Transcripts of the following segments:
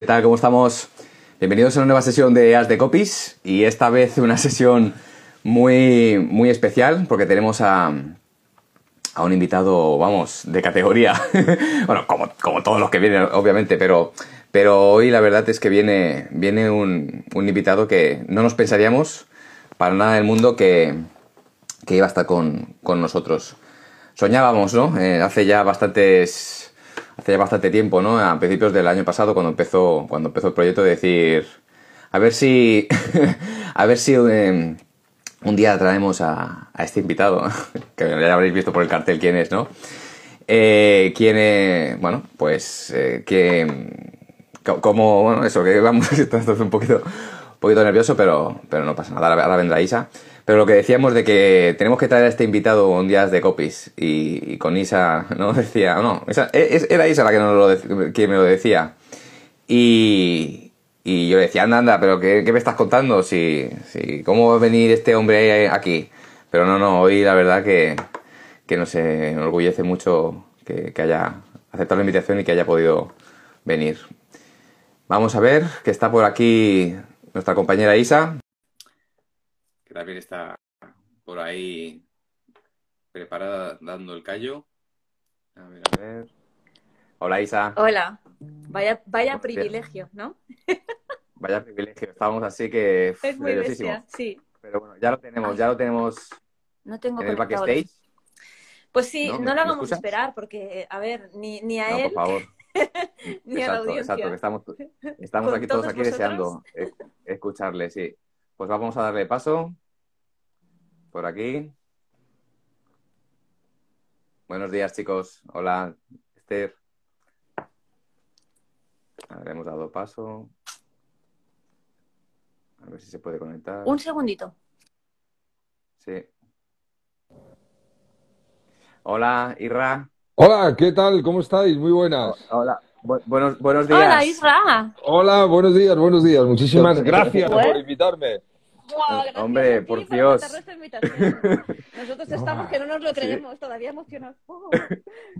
¿Qué tal? ¿Cómo estamos? Bienvenidos a una nueva sesión de As de Copies y esta vez una sesión muy, muy especial porque tenemos a, a un invitado, vamos, de categoría. bueno, como, como, todos los que vienen, obviamente, pero, pero hoy la verdad es que viene, viene un, un invitado que no nos pensaríamos para nada del mundo que, que iba a estar con, con nosotros. Soñábamos, ¿no? Eh, hace ya bastantes hace ya bastante tiempo, ¿no? A principios del año pasado, cuando empezó, cuando empezó el proyecto, de decir, a ver si, a ver si eh, un día traemos a, este invitado, que ya habréis visto por el cartel quién es, ¿no? Eh, quién, bueno, pues, eh, que, como, bueno, eso, que vamos, estoy un poquito, un poquito nervioso, pero, pero no pasa nada, ahora vendrá Isa. Pero lo que decíamos de que tenemos que traer a este invitado un día de copies y, con Isa, ¿no? Decía, no, esa, era Isa la que, me lo decía. Y, y yo le decía, anda, anda, pero ¿qué, qué me estás contando? Si, si, ¿Cómo va a venir este hombre aquí? Pero no, no, hoy la verdad que, que nos enorgullece mucho que, que haya aceptado la invitación y que haya podido venir. Vamos a ver que está por aquí nuestra compañera Isa que también está por ahí preparada dando el callo. A ver, a ver. Hola Isa. Hola. Vaya, vaya privilegio, ¿no? Vaya privilegio. Estábamos así que es muy bestia, sí. Pero bueno, ya lo tenemos, ya lo tenemos no tengo en el backstage. Pues sí, no, no lo hagamos esperar porque, a ver, ni, ni a no, él por favor. ni exacto, a la audiencia. Exacto, que estamos, estamos aquí todos, todos aquí deseando escucharle, sí. Pues vamos a darle paso. Por aquí. Buenos días, chicos. Hola, Esther. A ver, hemos dado paso. A ver si se puede conectar. Un segundito. Sí. Hola, Irra. Hola, ¿qué tal? ¿Cómo estáis? Muy buenas. Hola. Bu buenos, buenos días. Hola, Isra. Hola, buenos días, buenos días. Muchísimas gracias por invitarme. Wow, Hombre, por Dios. Nosotros estamos que no nos lo creemos, sí. todavía emocionados.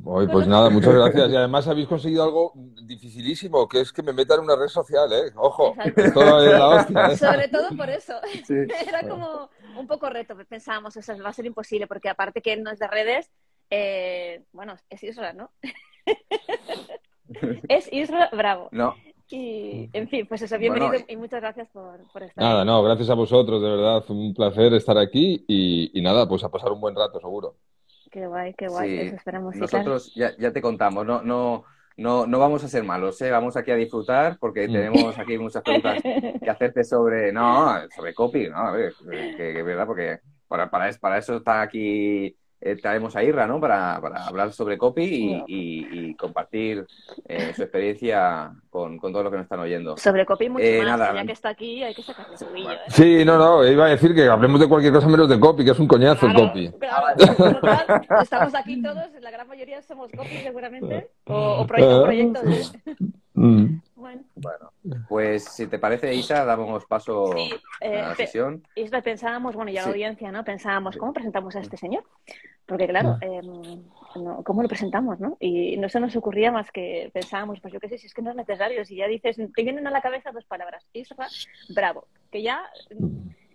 Oh. Hoy, pues nada, muchas gracias. Y además habéis conseguido algo dificilísimo, que es que me metan en una red social, ¿eh? Ojo, esto es la hostia. ¿eh? Sobre todo por eso. Sí. Era como un poco reto, pensábamos, o sea, va a ser imposible, porque aparte que él no es de redes, eh, bueno, es Isra, ¿no? es Isra Bravo. No. Y, en fin, pues eso, bienvenido bueno, y muchas gracias por, por, estar Nada, no, gracias a vosotros, de verdad, un placer estar aquí y, y nada, pues a pasar un buen rato, seguro. Qué guay, qué guay, sí. eso esperamos. Nosotros ya, ya, te contamos, no, no, no, no vamos a ser malos, ¿eh? vamos aquí a disfrutar porque tenemos aquí muchas preguntas que hacerte sobre, no, sobre copy, ¿no? A ver, que, que verdad, porque para, para, para eso está aquí eh, traemos a Irra, ¿no? Para, para hablar sobre copy y, y, y compartir eh, su experiencia con, con todo lo que nos están oyendo. Sobre copy mucho eh, más, nada. ya que está aquí hay que sacarle su brillo, ¿eh? Sí, no, no, iba a decir que hablemos de cualquier cosa menos de copy, que es un coñazo claro, el copy. Claro, total, estamos aquí todos, la gran mayoría somos copy seguramente, o, o proyectos, proyectos. Mm. Bueno. bueno. pues si te parece, Isa, damos paso sí, a la sesión. Isra, pensábamos, bueno, y a la sí. audiencia, ¿no? Pensábamos, ¿cómo presentamos a este señor? Porque, claro, eh, no, ¿cómo lo presentamos, no? Y no se nos ocurría más que pensábamos, pues yo qué sé, si es que no es necesario, si ya dices, te vienen a la cabeza dos palabras, Isra, bravo, que ya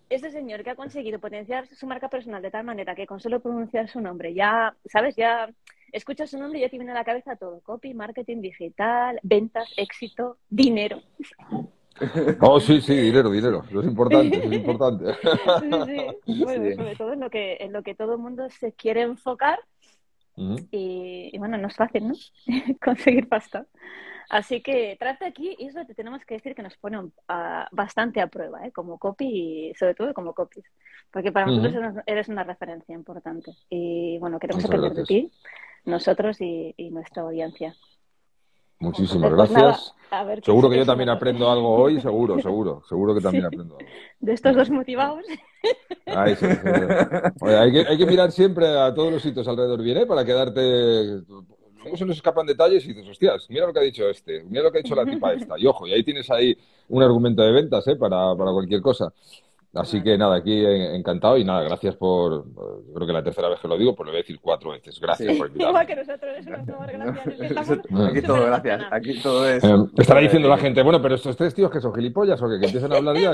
ese señor que ha conseguido potenciar su marca personal de tal manera que con solo pronunciar su nombre ya, ¿sabes? Ya escuchas su nombre y ya te viene a la cabeza todo. Copy, marketing digital, ventas, éxito, dinero. Oh, sí, sí, dinero, dinero. Eso es importante, eso es importante. Sí, sí. Bueno, sí. sobre todo en lo, que, en lo que todo el mundo se quiere enfocar. Uh -huh. y, y, bueno, no es fácil, ¿no? Conseguir pasta. Así que trate aquí, Isra, te tenemos que decir que nos pone uh, bastante a prueba, ¿eh? como copy y sobre todo como copies. Porque para uh -huh. nosotros eres una referencia importante. Y bueno, queremos Muchas aprender gracias. de ti, nosotros y, y nuestra audiencia. Muchísimas Entonces, gracias. Pues nada, a ver, seguro ¿qué- que yo también aprendo algo hoy, seguro, seguro. Seguro que también Sí. aprendo algo. De estos dos motivados. Ay, sí, sí, sí. Oye, hay, que, hay que mirar siempre a todos los sitios alrededor bien, ¿eh? Para quedarte... Luego se nos escapan detalles y dices, hostias, mira lo que ha dicho este, mira lo que ha dicho la tipa esta. Y ojo, y ahí tienes ahí un argumento de ventas, ¿eh? Para, para cualquier cosa. Así que nada, aquí encantado y nada, gracias por, creo que la tercera vez que lo digo, pues lo voy a decir cuatro veces. Gracias por invitarme. Igual que nosotros, gracias. Aquí todo, gracias. Aquí todo es. Eh, estará diciendo la gente, bueno, pero estos tres tíos que son gilipollas o que, que empiezan a hablar ya.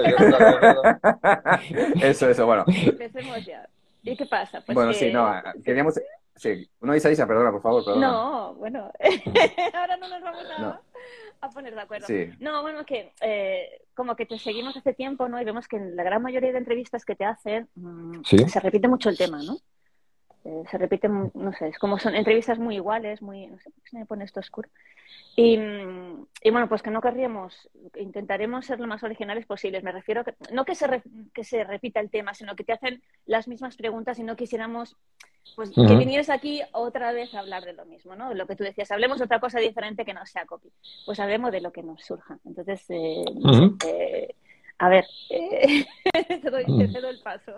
eso, eso, bueno. Empecemos ya. ¿Y qué pasa? Pues bueno, sí, no, queríamos. Sí, no, Isa, Isa, perdona, por favor, perdona. No, bueno, ahora no nos vamos a a poner de acuerdo. No, bueno, que eh, como que te seguimos hace tiempo, ¿no? Y vemos que en la gran mayoría de entrevistas que te hacen mm, se repite mucho el tema, ¿no? Eh, se repite, no sé, es como son entrevistas muy iguales, muy, no sé, se me pone esto oscuro. Y, y, bueno, pues que no querríamos, intentaremos ser lo más originales posibles. Me refiero a que no que se, que se repita el tema, sino que te hacen las mismas preguntas y no quisiéramos pues que vinieras aquí otra vez a hablar de lo mismo, ¿no? Lo que tú decías, hablemos de otra cosa diferente que no sea copy. Pues hablemos de lo que nos surja. Entonces, eh, eh, a ver, eh, te, doy, te, doy, el paso.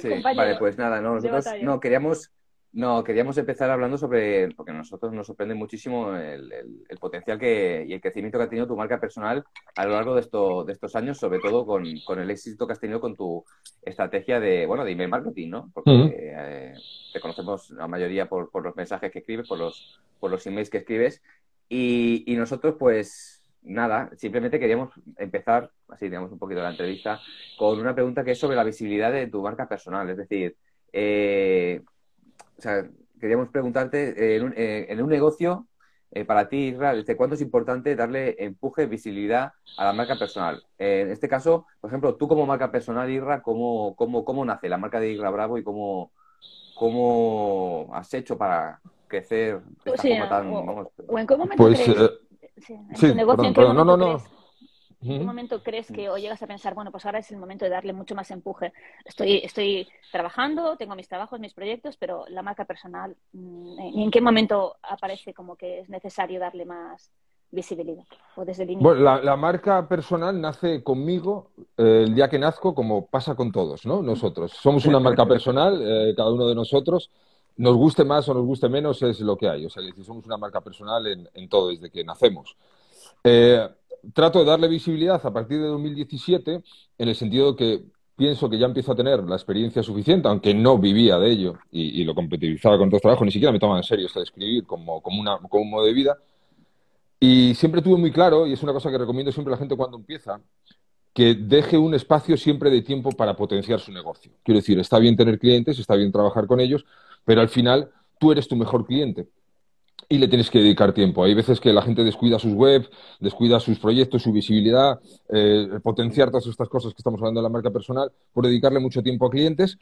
Sí, vale, pues nada, no, nosotros no queríamos no, queríamos empezar hablando sobre, porque a nosotros nos sorprende muchísimo el, potencial que, y el crecimiento que ha tenido tu marca personal a lo largo de, esto, de estos años, sobre todo con, el éxito que has tenido con tu estrategia de, bueno, de email marketing, ¿no? Porque eh, te conocemos la mayoría por, los mensajes que escribes, por los, por los emails que escribes, y, nosotros, pues, nada, simplemente queríamos empezar, así digamos un poquito la entrevista, con una pregunta que es sobre la visibilidad de tu marca personal, es decir, eh, o sea, queríamos preguntarte, eh, en, un, eh, en un negocio, eh, para ti, Israel, ¿desde cuánto es importante darle empuje, visibilidad a la marca personal? en este caso, por ejemplo, tú como marca personal, Irra, ¿cómo, cómo, cómo nace la marca de Irra Bravo y cómo, cómo has hecho para crecer de esta forma tan... O, en qué momento pues, crees, sí, en tu negocio, no, no, no. ¿En qué momento crees que o llegas a pensar, bueno, pues ahora es el momento de darle mucho más empuje? Estoy, estoy trabajando, tengo mis trabajos, mis proyectos, pero la marca personal, mm, ¿en qué momento aparece como que es necesario darle más visibilidad? ¿O desde el inicio? Bueno, la, marca personal nace conmigo eh, el día que nazco, como pasa con todos, ¿no? Nosotros. Somos una marca personal, eh, cada uno de nosotros. Nos guste más o nos guste menos es lo que hay. O sea, somos una marca personal en, en todo desde que nacemos. Eh, trato de darle visibilidad a partir de 2017 en el sentido que pienso que ya empiezo a tener la experiencia suficiente, aunque no vivía de ello y, lo competitivizaba con otros trabajos, ni siquiera me tomaba en serio esto de escribir como, como, una, como un modo de vida. Y siempre tuve muy claro, y es una cosa que recomiendo siempre a la gente cuando empieza, que deje un espacio siempre de tiempo para potenciar su negocio. Quiero decir, está bien tener clientes, está bien trabajar con ellos, pero al final tú eres tu mejor cliente y le tienes que dedicar tiempo. Hay veces que la gente descuida sus webs, descuida sus proyectos, su visibilidad, eh, potenciar todas estas cosas que estamos hablando de la marca personal por dedicarle mucho tiempo a clientes.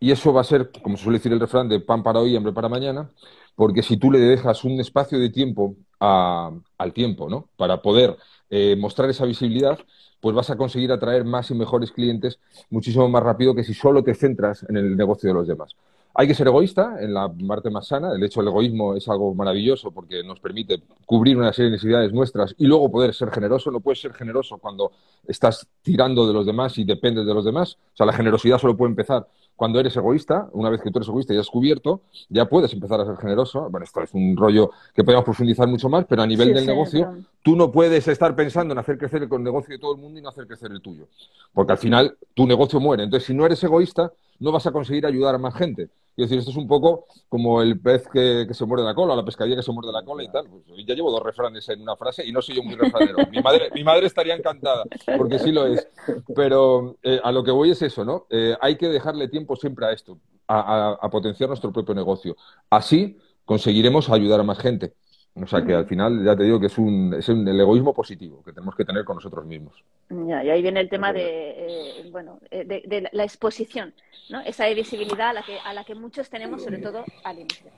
Y eso va a ser, como suele decir el refrán, de pan para hoy hambre para mañana, porque si tú le dejas un espacio de tiempo al tiempo, ¿no? Para poder eh, mostrar esa visibilidad, pues vas a conseguir atraer más y mejores clientes muchísimo más rápido que si solo te centras en el negocio de los demás. Hay que ser egoísta en la parte más sana. El hecho del egoísmo es algo maravilloso porque nos permite cubrir una serie de necesidades nuestras y luego poder ser generoso. No puedes ser generoso cuando estás tirando de los demás y dependes de los demás. O sea, la generosidad solo puede empezar cuando eres egoísta. Una vez que tú eres egoísta y has cubierto, ya puedes empezar a ser generoso. Bueno, esto es un rollo que podemos profundizar mucho más, pero a nivel del negocio, tú no puedes estar pensando en hacer crecer el negocio de todo el mundo y no hacer crecer el tuyo. Porque al final tu negocio muere. Entonces, si no eres egoísta, no vas a conseguir ayudar a más gente. Quiero decir, esto es un poco como el pez que, se muerde la cola, la pescadilla que se muerde la cola y tal. Pues ya llevo dos refranes en una frase y no soy yo muy refranero. mi, madre, mi madre estaría encantada, porque sí lo es. Pero eh, a lo que voy es eso, ¿no? Eh, hay que dejarle tiempo siempre a esto, a potenciar nuestro propio negocio. Así conseguiremos ayudar a más gente. O sea que al final ya te digo que es un, es un el egoísmo positivo que tenemos que tener con nosotros mismos. y ahí viene el tema de, eh, bueno, eh, de, la exposición, ¿no? Esa visibilidad a la que, a la que muchos tenemos, sobre todo al inicio.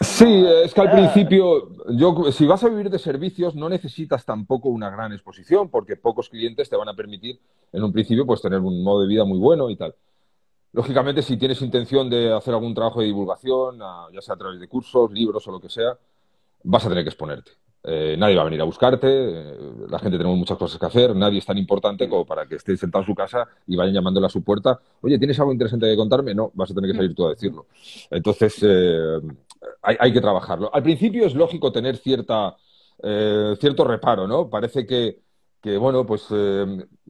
Sí, es que al principio, yo, si vas a vivir de servicios, no necesitas tampoco una gran exposición, porque pocos clientes te van a permitir, en un principio, pues tener un modo de vida muy bueno y tal. Lógicamente, si tienes intención de hacer algún trabajo de divulgación, ya sea a través de cursos, libros o lo que sea, vas a tener que exponerte. Eh, nadie va a venir a buscarte, eh, la gente tenemos muchas cosas que hacer, nadie es tan importante como para que esté sentado en su casa y vayan llamándole a su puerta, oye, ¿tienes algo interesante que contarme? No, vas a tener que salir tú a decirlo. Entonces, eh, hay, que trabajarlo. Al principio es lógico tener cierta, cierto reparo, ¿no? Parece que, que bueno, pues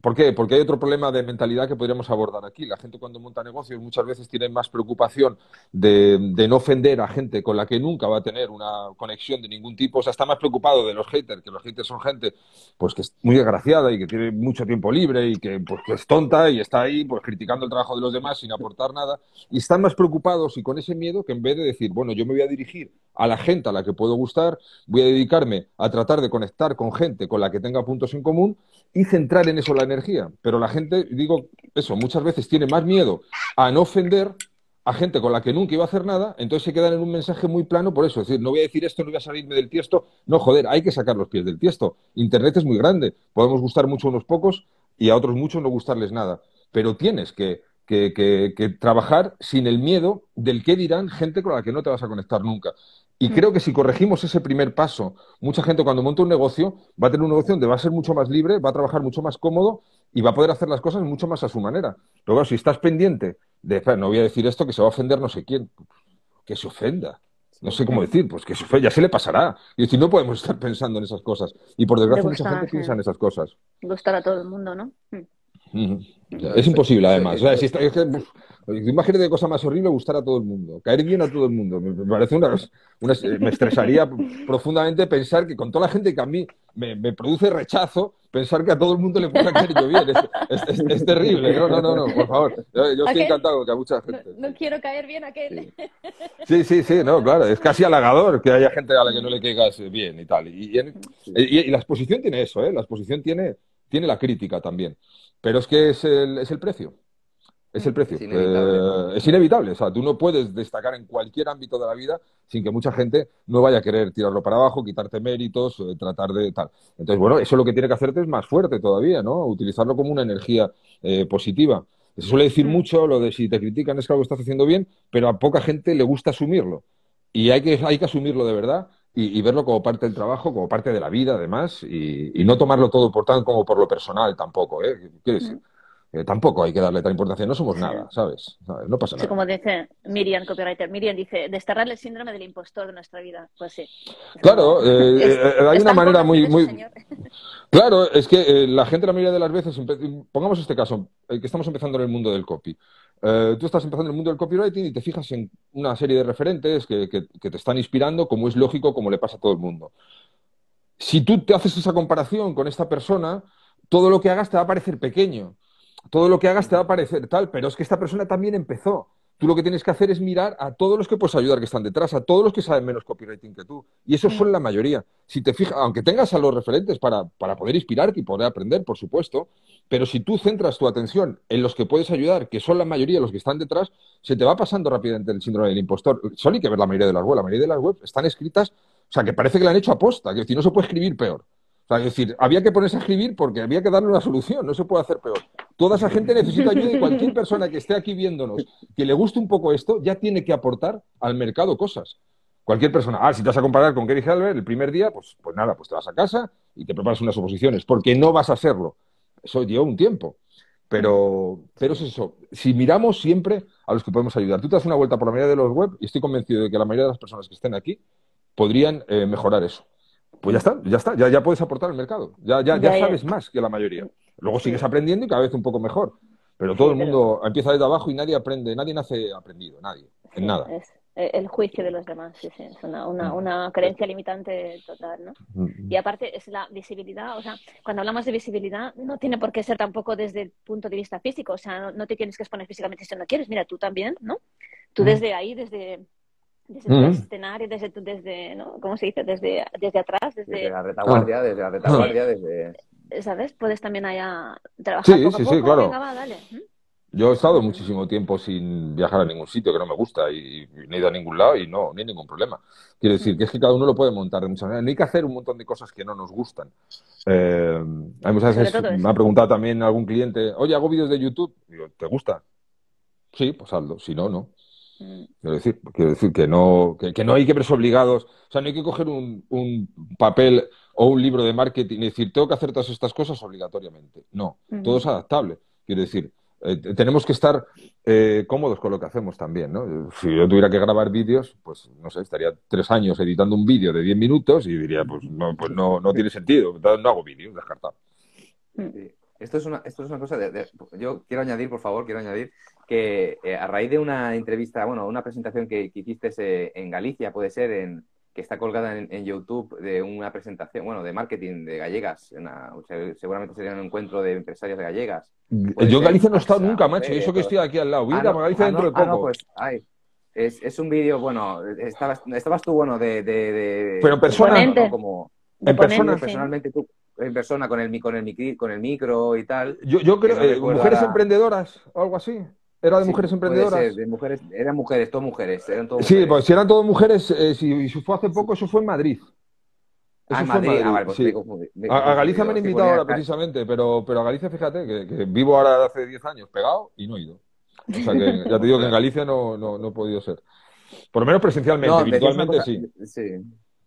¿Por qué? Porque hay otro problema de mentalidad que podríamos abordar aquí. La gente cuando monta negocios muchas veces tiene más preocupación de, no ofender a gente con la que nunca va a tener una conexión de ningún tipo. O sea, está más preocupado de los haters, que los haters son gente pues que es muy desgraciada y que tiene mucho tiempo libre y que, pues, que es tonta y está ahí pues criticando el trabajo de los demás sin aportar nada. Y están más preocupados y con ese miedo que en vez de decir, bueno, yo me voy a dirigir a la gente a la que puedo gustar, voy a dedicarme a tratar de conectar con gente con la que tenga puntos en común y centrar en eso la energía. Pero la gente, digo eso, muchas veces tiene más miedo a no ofender a gente con la que nunca iba a hacer nada, entonces se quedan en un mensaje muy plano por eso. Es decir, no voy a decir esto, no voy a salirme del tiesto. No, joder, hay que sacar los pies del tiesto. Internet es muy grande. Podemos gustar mucho a unos pocos y a otros muchos no gustarles nada. Pero tienes que, que, que trabajar sin el miedo del qué dirán gente con la que no te vas a conectar nunca. Y mm. creo que si corregimos ese primer paso, mucha gente cuando monta un negocio va a tener un negocio donde va a ser mucho más libre, va a trabajar mucho más cómodo y va a poder hacer las cosas mucho más a su manera. Pero bueno, si estás pendiente de, no voy a decir esto que se va a ofender no sé quién, que se ofenda. No sé cómo decir, pues que se ofenda, ya se le pasará. Y decir, no podemos estar pensando en esas cosas. Y por desgracia mucha gente piensa en esas cosas. Gustar a todo el mundo, ¿no? Mm. Es imposible, además. O sea, si está, Imagínate cosa más horrible gustar a todo el mundo, caer bien a todo el mundo. Me, parece una, me estresaría profundamente pensar que con toda la gente que a mí me, produce rechazo, pensar que a todo el mundo le pueda caer yo bien. Es, terrible. No, no, no, no, por favor. Yo, estoy encantado que a mucha gente. No, quiero caer bien a aquel. Sí. sí, sí, no, claro. Es casi halagador que haya gente a la que no le caigas bien y tal. Y, y, la exposición tiene eso, ¿eh? La exposición tiene, tiene la crítica también. Pero es que es el, es el precio. Es el precio. Eh, es inevitable. O sea, tú no puedes destacar en cualquier ámbito de la vida sin que mucha gente no vaya a querer tirarlo para abajo, quitarte méritos, eh, tratar de tal. Entonces, bueno, eso lo que tiene que hacerte es más fuerte todavía, ¿no? Utilizarlo como una energía eh, positiva. Se suele decir mm. mucho lo de si te critican es que algo estás haciendo bien, pero a poca gente le gusta asumirlo. Y hay que, hay que asumirlo de verdad y, verlo como parte del trabajo, como parte de la vida, además, y, no tomarlo todo por tan como por lo personal tampoco, ¿eh? decir? Eh, tampoco hay que darle tal importancia, no somos nada, ¿sabes? No pasa nada. Sí, como dice Miriam, copywriter, Miriam dice, desterrar el síndrome del impostor de nuestra vida. Pues sí. Claro, eh, eh, hay una manera muy... muy... Claro, es que la gente la mayoría de las veces, pongamos este caso, que estamos empezando en el mundo del copy. tú estás empezando en el mundo del copywriting y te fijas en una serie de referentes que, que te están inspirando, como es lógico, como le pasa a todo el mundo. Si tú te haces esa comparación con esta persona, todo lo que hagas te va a parecer pequeño todo lo que hagas te va a parecer tal, pero es que esta persona también empezó. Tú lo que tienes que hacer es mirar a todos los que puedes ayudar que están detrás, a todos los que saben menos copywriting que tú. Y esos son la mayoría. Si te fijas, aunque tengas a los referentes para, para poder inspirarte y poder aprender, por supuesto, pero si tú centras tu atención en los que puedes ayudar, que son la mayoría de los que están detrás, se te va pasando rápidamente el síndrome del impostor. Solo hay que ver la mayoría de las webs. La mayoría de las webs están escritas, o sea, que parece que la han hecho aposta, que decir, no se puede escribir peor. O sea, es decir, había que ponerse a escribir porque había que darle una solución, no se puede hacer peor. Toda esa gente necesita ayuda y cualquier persona que esté aquí viéndonos, que le guste un poco esto, ya tiene que aportar al mercado cosas. Cualquier persona, ah, si te vas a comparar con Gary Halbert el primer día, pues, pues nada, pues te vas a casa y te preparas unas oposiciones, porque no vas a hacerlo. Eso lleva un tiempo. Pero, pero es eso. Si miramos siempre a los que podemos ayudar. Tú te das una vuelta por la mayoría de los web y estoy convencido de que la mayoría de las personas que estén aquí podrían eh, mejorar eso. Pues ya está, ya está, ya, ya puedes aportar al mercado. Ya, ya, ya, sabes más que la mayoría. Luego sigues aprendiendo y cada vez un poco mejor. Pero todo el mundo empieza desde abajo y nadie aprende, nadie nace aprendido, nadie, en nada. Es el juicio de los demás, sí, sí, es una, una, una creencia limitante total, ¿no? Mm. Y aparte es la visibilidad, o sea, cuando hablamos de visibilidad no tiene por qué ser tampoco desde el punto de vista físico, o sea, no, te tienes que exponer físicamente si no quieres, mira, tú también, ¿no? Tú mm. desde ahí, desde desde el escenario, desde, desde ¿no? ¿cómo se dice? Desde, desde atrás, desde... la retaguardia, desde la retaguardia, desde... ¿Sabes? Puedes también allá trabajar sí, poco sí, sí, claro. Yo he estado muchísimo tiempo sin viajar a ningún sitio que no me gusta y, no he ido a ningún lado y no, ni hay ningún problema. Quiero decir que es que cada uno lo puede montar de muchas maneras. No hay que hacer un montón de cosas que no nos gustan. Eh, hay muchas veces me ha preguntado también algún cliente, oye, hago vídeos de YouTube. Digo, ¿te gusta? Sí, pues hazlo. Si no, no. Quiero decir, quiero decir que no, que, no hay que verse obligados, o sea, no hay que coger un, un, papel o un libro de marketing y decir, tengo que hacer todas estas cosas obligatoriamente. No, todo es adaptable. Quiero decir, eh, tenemos que estar eh, cómodos con lo que hacemos también, ¿no? Si yo tuviera que grabar vídeos, pues no sé, estaría tres años editando un vídeo de diez minutos y diría, pues no, pues no, no tiene sentido, no hago vídeos, descartado. Esto es una, esto es una cosa de, Yo quiero añadir, por favor, quiero añadir que eh, a raíz de una entrevista, bueno, una presentación que, hiciste eh, en Galicia, puede ser, en, que está colgada en, YouTube de una presentación, bueno, de marketing de gallegas. seguramente sería un encuentro de empresarios de gallegas. Yo en Galicia no he estado nunca, macho, y eso que estoy aquí al lado. Voy a Galicia dentro de poco. pues, es, es, un vídeo, bueno, estabas, estabas tú, bueno, de... de, Pero personalmente. Como, en persona. Personalmente tú, en persona, con el, con el, con el micro y tal. Yo, yo creo, eh, mujeres emprendedoras o algo así. ¿Era de mujeres emprendedoras? de mujeres, eran mujeres, todas mujeres. Eran sí, pues si eran todas mujeres, eh, si, fue hace poco, eso fue en Madrid. ah, en Madrid. Ah, pues a, Galicia me han invitado ahora precisamente, pero, pero a Galicia, fíjate, que, vivo ahora hace 10 años pegado y no he ido. O sea que ya te digo que en Galicia no, no, no he podido ser. Por lo menos presencialmente, virtualmente sí. Sí.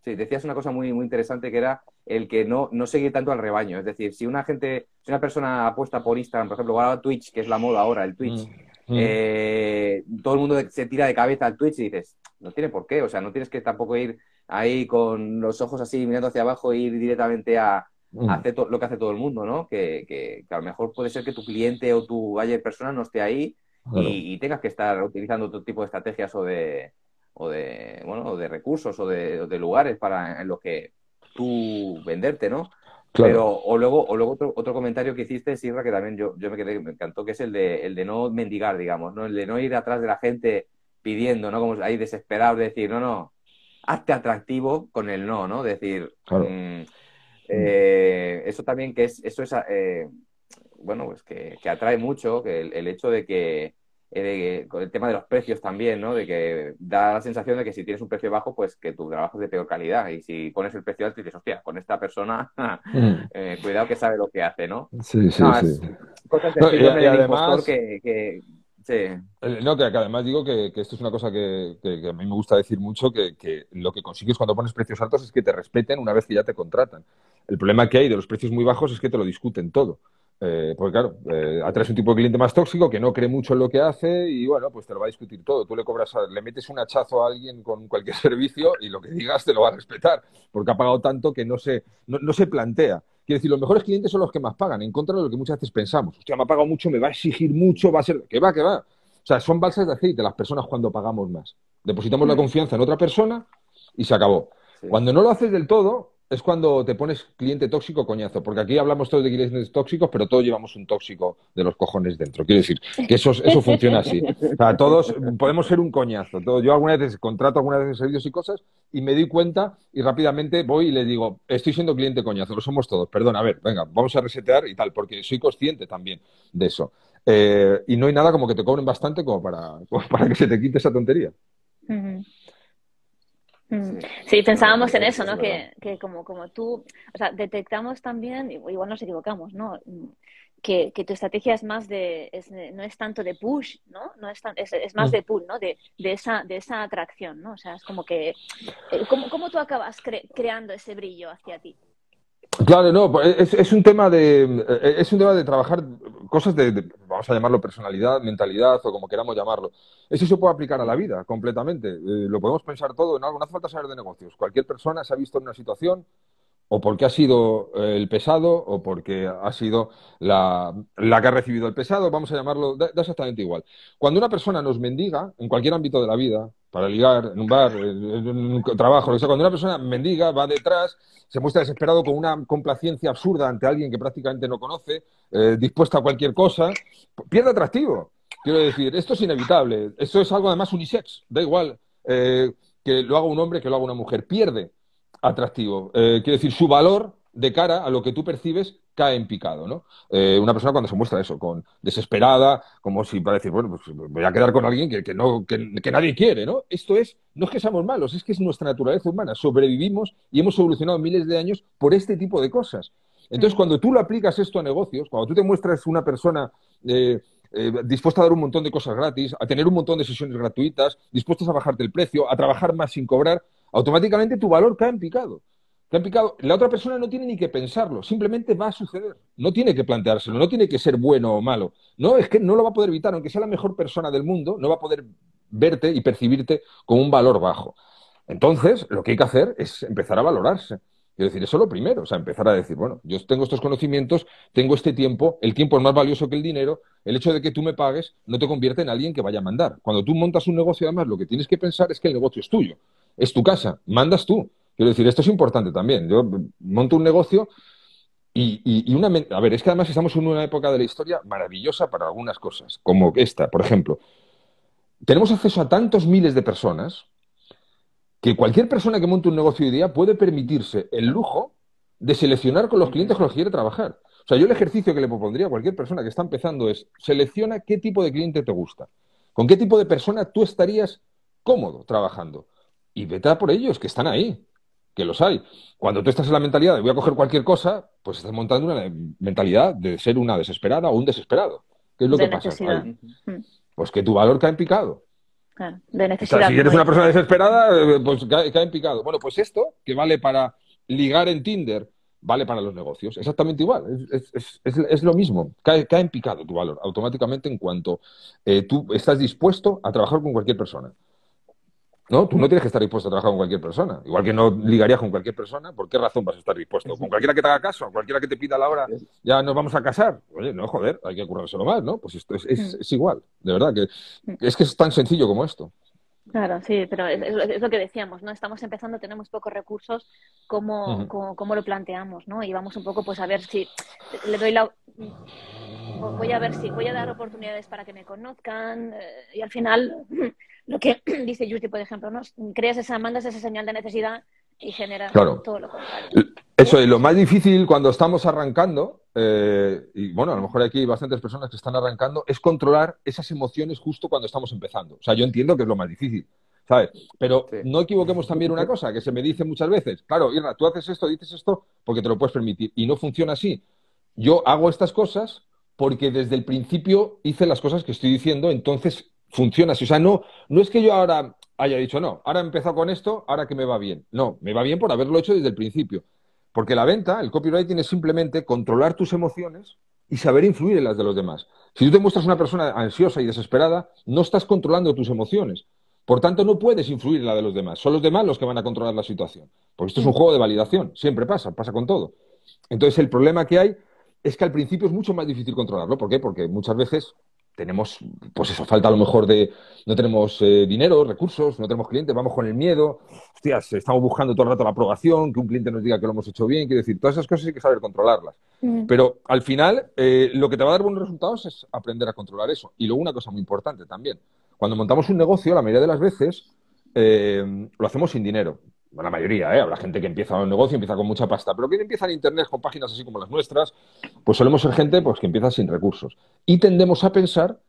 Sí, decías una cosa muy, muy interesante que era el que no, no seguir tanto al rebaño. Es decir, si una gente, si una persona apuesta por Instagram, por ejemplo, o a Twitch, que es la moda ahora, el Twitch, mm, mm. Eh, todo el mundo se tira de cabeza al Twitch y dices, no tiene por qué, o sea, no tienes que tampoco ir ahí con los ojos así mirando hacia abajo e ir directamente a, mm. hacer lo que hace todo el mundo, ¿no? Que, que, a lo mejor puede ser que tu cliente o tu buyer persona no esté ahí y, tengas que estar utilizando otro tipo de estrategias o de, o de, bueno, de recursos o de, de, lugares para en los que tú venderte, ¿no? Pero, o luego, o luego otro, otro comentario que hiciste, Sirra, que también yo, yo me, quedé, me encantó, que es el de, el de no mendigar, digamos, ¿no? El de no ir atrás de la gente pidiendo, ¿no? Como ahí desesperado, de decir, no, no, hazte atractivo con el no, ¿no? Decir, mm, eh, eso también que es, eso es, eh, bueno, pues que, que, atrae mucho, que el hecho de que, eh, con el tema de los precios también, ¿no? De que da la sensación de que si tienes un precio bajo, pues que tu trabajo es de peor calidad. Y si pones el precio alto y dices, hostia, con esta persona, mm. eh, cuidado que sabe lo que hace, ¿no? Sí, sí, sí. Cosas de y, además, que, Sí. Eh, no, que, además digo que, esto es una cosa que, a mí me gusta decir mucho, que, lo que consigues cuando pones precios altos es que te respeten una vez que ya te contratan. El problema que hay de los precios muy bajos es que te lo discuten todo. Eh, porque claro, eh, atraes un tipo de cliente más tóxico que no cree mucho en lo que hace y bueno, pues te lo va a discutir todo. Tú le cobras, le metes un hachazo a alguien con cualquier servicio y lo que digas te lo va a respetar, porque ha pagado tanto que no se, no, se plantea. Quiero decir, los mejores clientes son los que más pagan, en contra de lo que muchas veces pensamos. Hostia, me ha pagado mucho, me va a exigir mucho, va a ser. Que va, que va. O sea, son balsas de aceite las personas cuando pagamos más. Depositamos la mm. confianza en otra persona y se acabó. Cuando no lo haces del todo, es cuando te pones cliente tóxico coñazo, porque aquí hablamos todos de clientes tóxicos, pero todos llevamos un tóxico de los cojones dentro. Quiero decir que eso, eso funciona así. Todos podemos ser un coñazo. yo algunas veces contrato algunas veces servicios y cosas y me doy cuenta y rápidamente voy y le digo, estoy siendo cliente coñazo, lo somos todos. Perdón, a ver, venga, vamos a resetear y tal, porque soy consciente también de eso. Eh, y no hay nada como que te cobren bastante como para, para que se te quite esa tontería. Sí, pensábamos en eso, ¿no? Que, que, como, como tú, o sea, detectamos también, igual nos equivocamos, ¿no? Que, que tu estrategia es más de, es, no es tanto de push, ¿no? no es, es, es, más mm. de pull, ¿no? De, de, esa, de esa atracción, ¿no? O sea, es como que, eh, ¿cómo, cómo tú acabas creando ese brillo hacia ti? Claro, no, pues, es, un tema de eh, es un tema de trabajar cosas de, vamos a llamarlo personalidad, mentalidad o como queramos llamarlo. Eso se puede aplicar a la vida completamente. Eh, lo podemos pensar todo en algo. No hace falta saber de negocios. Cualquier persona se ha visto en una situación o porque ha sido eh, el pesado o porque ha sido la, la, que ha recibido el pesado, vamos a llamarlo, da, exactamente igual. Cuando una persona nos mendiga, en cualquier ámbito de la vida, para ligar, en un bar, en un trabajo, cuando una persona mendiga, va detrás, se muestra desesperado con una complacencia absurda ante alguien que prácticamente no conoce, eh, dispuesta a cualquier cosa, pierde atractivo. Quiero decir, esto es inevitable. Esto es algo además unisex, da igual eh, que lo haga un hombre que lo haga una mujer, pierde atractivo. Eh, quiero decir, su valor de cara a lo que tú percibes cae en picado, ¿no? Eh, una persona cuando se muestra eso, con desesperada, como si para decir, bueno, pues voy a quedar con alguien que, no, que, nadie quiere, ¿no? Esto es, no es que seamos malos, es que es nuestra naturaleza humana. Sobrevivimos y hemos evolucionado miles de años por este tipo de cosas. Entonces, mm. cuando tú lo aplicas esto a negocios, cuando tú te muestras una persona eh, dispuesta a dar un montón de cosas gratis, a tener un montón de sesiones gratuitas, dispuestas a bajarte el precio, a trabajar más sin cobrar, automáticamente tu valor cae en picado. Cae en picado. La otra persona no tiene ni que pensarlo, simplemente va a suceder. No tiene que planteárselo, no tiene que ser bueno o malo. No, es que no lo va a poder evitar, aunque sea la mejor persona del mundo, no va a poder verte y percibirte con un valor bajo. Entonces, lo que hay que hacer es empezar a valorarse. Quiero decir, eso es lo primero, o sea, empezar a decir, bueno, yo tengo estos conocimientos, tengo este tiempo, el tiempo es más valioso que el dinero, el hecho de que tú me pagues no te convierte en alguien que vaya a mandar. Cuando tú montas un negocio, además, lo que tienes que pensar es que el negocio es tuyo, es tu casa, mandas tú. Quiero decir, esto es importante también. Yo monto un negocio y, y, una... A ver, es que además estamos en una época de la historia maravillosa para algunas cosas, como esta, por ejemplo. Tenemos acceso a tantos miles de personas que cualquier persona que monte un negocio hoy día puede permitirse el lujo de seleccionar con los clientes con los que quiere trabajar. O sea, yo el ejercicio que le propondría a cualquier persona que está empezando es selecciona qué tipo de cliente te gusta, con qué tipo de persona tú estarías cómodo trabajando y vete a por ellos, que están ahí, que los hay. Cuando tú estás en la mentalidad de voy a coger cualquier cosa, pues estás montando una mentalidad de ser una desesperada o un desesperado. ¿Qué es lo que pasa? Pues que tu valor cae en picado de necesidad. si eres una persona desesperada, eh, pues cae, en picado. Bueno, pues esto, que vale para ligar en Tinder, vale para los negocios. Exactamente igual. Es, lo mismo. Cae, en picado tu valor automáticamente en cuanto eh, tú estás dispuesto a trabajar con cualquier persona. No, tú no tienes que estar dispuesto a trabajar con cualquier persona. Igual que no ligarías con cualquier persona, ¿por qué razón vas a estar dispuesto? Con cualquiera que te haga caso, cualquiera que te pida la hora, ya nos vamos a casar. Oye, no, joder, hay que currárselo más, ¿no? Pues esto es, es, mm. igual, de verdad, que mm. es que es tan sencillo como esto. Claro, sí, pero es, lo que decíamos, ¿no? Estamos empezando, tenemos pocos recursos, ¿cómo, lo planteamos, ¿no? Y vamos un poco, pues, a ver si le doy la... Voy a ver si voy a dar oportunidades para que me conozcan eh, y al final lo que dice Justi, por ejemplo, ¿no? creas esa, mandas esa señal de necesidad y generas todo lo contrario. Eso, y lo más difícil cuando estamos arrancando, eh, y bueno, a lo mejor aquí hay bastantes personas que están arrancando, es controlar esas emociones justo cuando estamos empezando. O sea, yo entiendo que es lo más difícil, ¿sabes? Pero no equivoquemos también una cosa, que se me dice muchas veces, claro, Irna, tú haces esto, dices esto, porque te lo puedes permitir, y no funciona así. Yo hago estas cosas porque desde el principio hice las cosas que estoy diciendo, entonces funciona así. O sea, no, no es que yo ahora haya dicho, no, ahora he empezado con esto, ahora que me va bien. No, me va bien por haberlo hecho desde el principio. Porque la venta, el copywriting es simplemente controlar tus emociones y saber influir en las de los demás. Si tú te muestras una persona ansiosa y desesperada, no estás controlando tus emociones. Por tanto, no puedes influir en la de los demás. Son los demás los que van a controlar la situación. Porque esto es un juego de validación. Siempre pasa, pasa con todo. Entonces, el problema que hay es que al principio es mucho más difícil controlarlo. ¿Por qué? Porque muchas veces tenemos, pues eso, falta a lo mejor de, no tenemos eh, dinero, recursos, no tenemos clientes, vamos con el miedo, hostias, estamos buscando todo el rato la aprobación, que un cliente nos diga que lo hemos hecho bien, quiero decir, todas esas cosas hay que saber controlarlas. Pero al final, eh, lo que te va a dar buenos resultados es aprender a controlar eso. Y luego una cosa muy importante también, cuando montamos un negocio, la mayoría de las veces eh, lo hacemos sin dinero la mayoría, ¿eh? habrá gente que empieza un negocio, empieza con mucha pasta, pero que empieza en Internet con páginas así como las nuestras, pues solemos ser gente pues, que empieza sin recursos. Y tendemos a pensar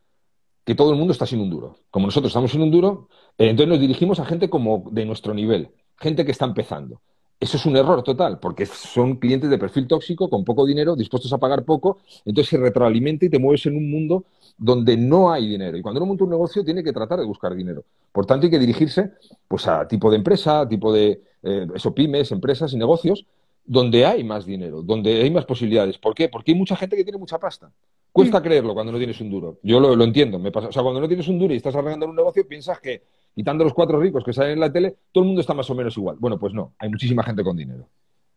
que todo el mundo está sin un duro. Como nosotros estamos sin un duro, eh, entonces nos dirigimos a gente como de nuestro nivel, gente que está empezando. Eso es un error total, porque son clientes de perfil tóxico, con poco dinero, dispuestos a pagar poco, entonces se retroalimenta y te mueves en un mundo donde no hay dinero. Y cuando uno monta un negocio tiene que tratar de buscar dinero. Por tanto, hay que dirigirse pues, a tipo de empresa, a tipo de eh, eso, pymes, empresas y negocios, donde hay más dinero, donde hay más posibilidades. ¿Por qué? Porque hay mucha gente que tiene mucha pasta. Cuesta mm. creerlo cuando no tienes un duro. Yo lo, entiendo. Me pasa. O sea, cuando no tienes un duro y estás arreglando un negocio, piensas que quitando los cuatro ricos que salen en la tele, todo el mundo está más o menos igual. Bueno, pues no, hay muchísima gente con dinero.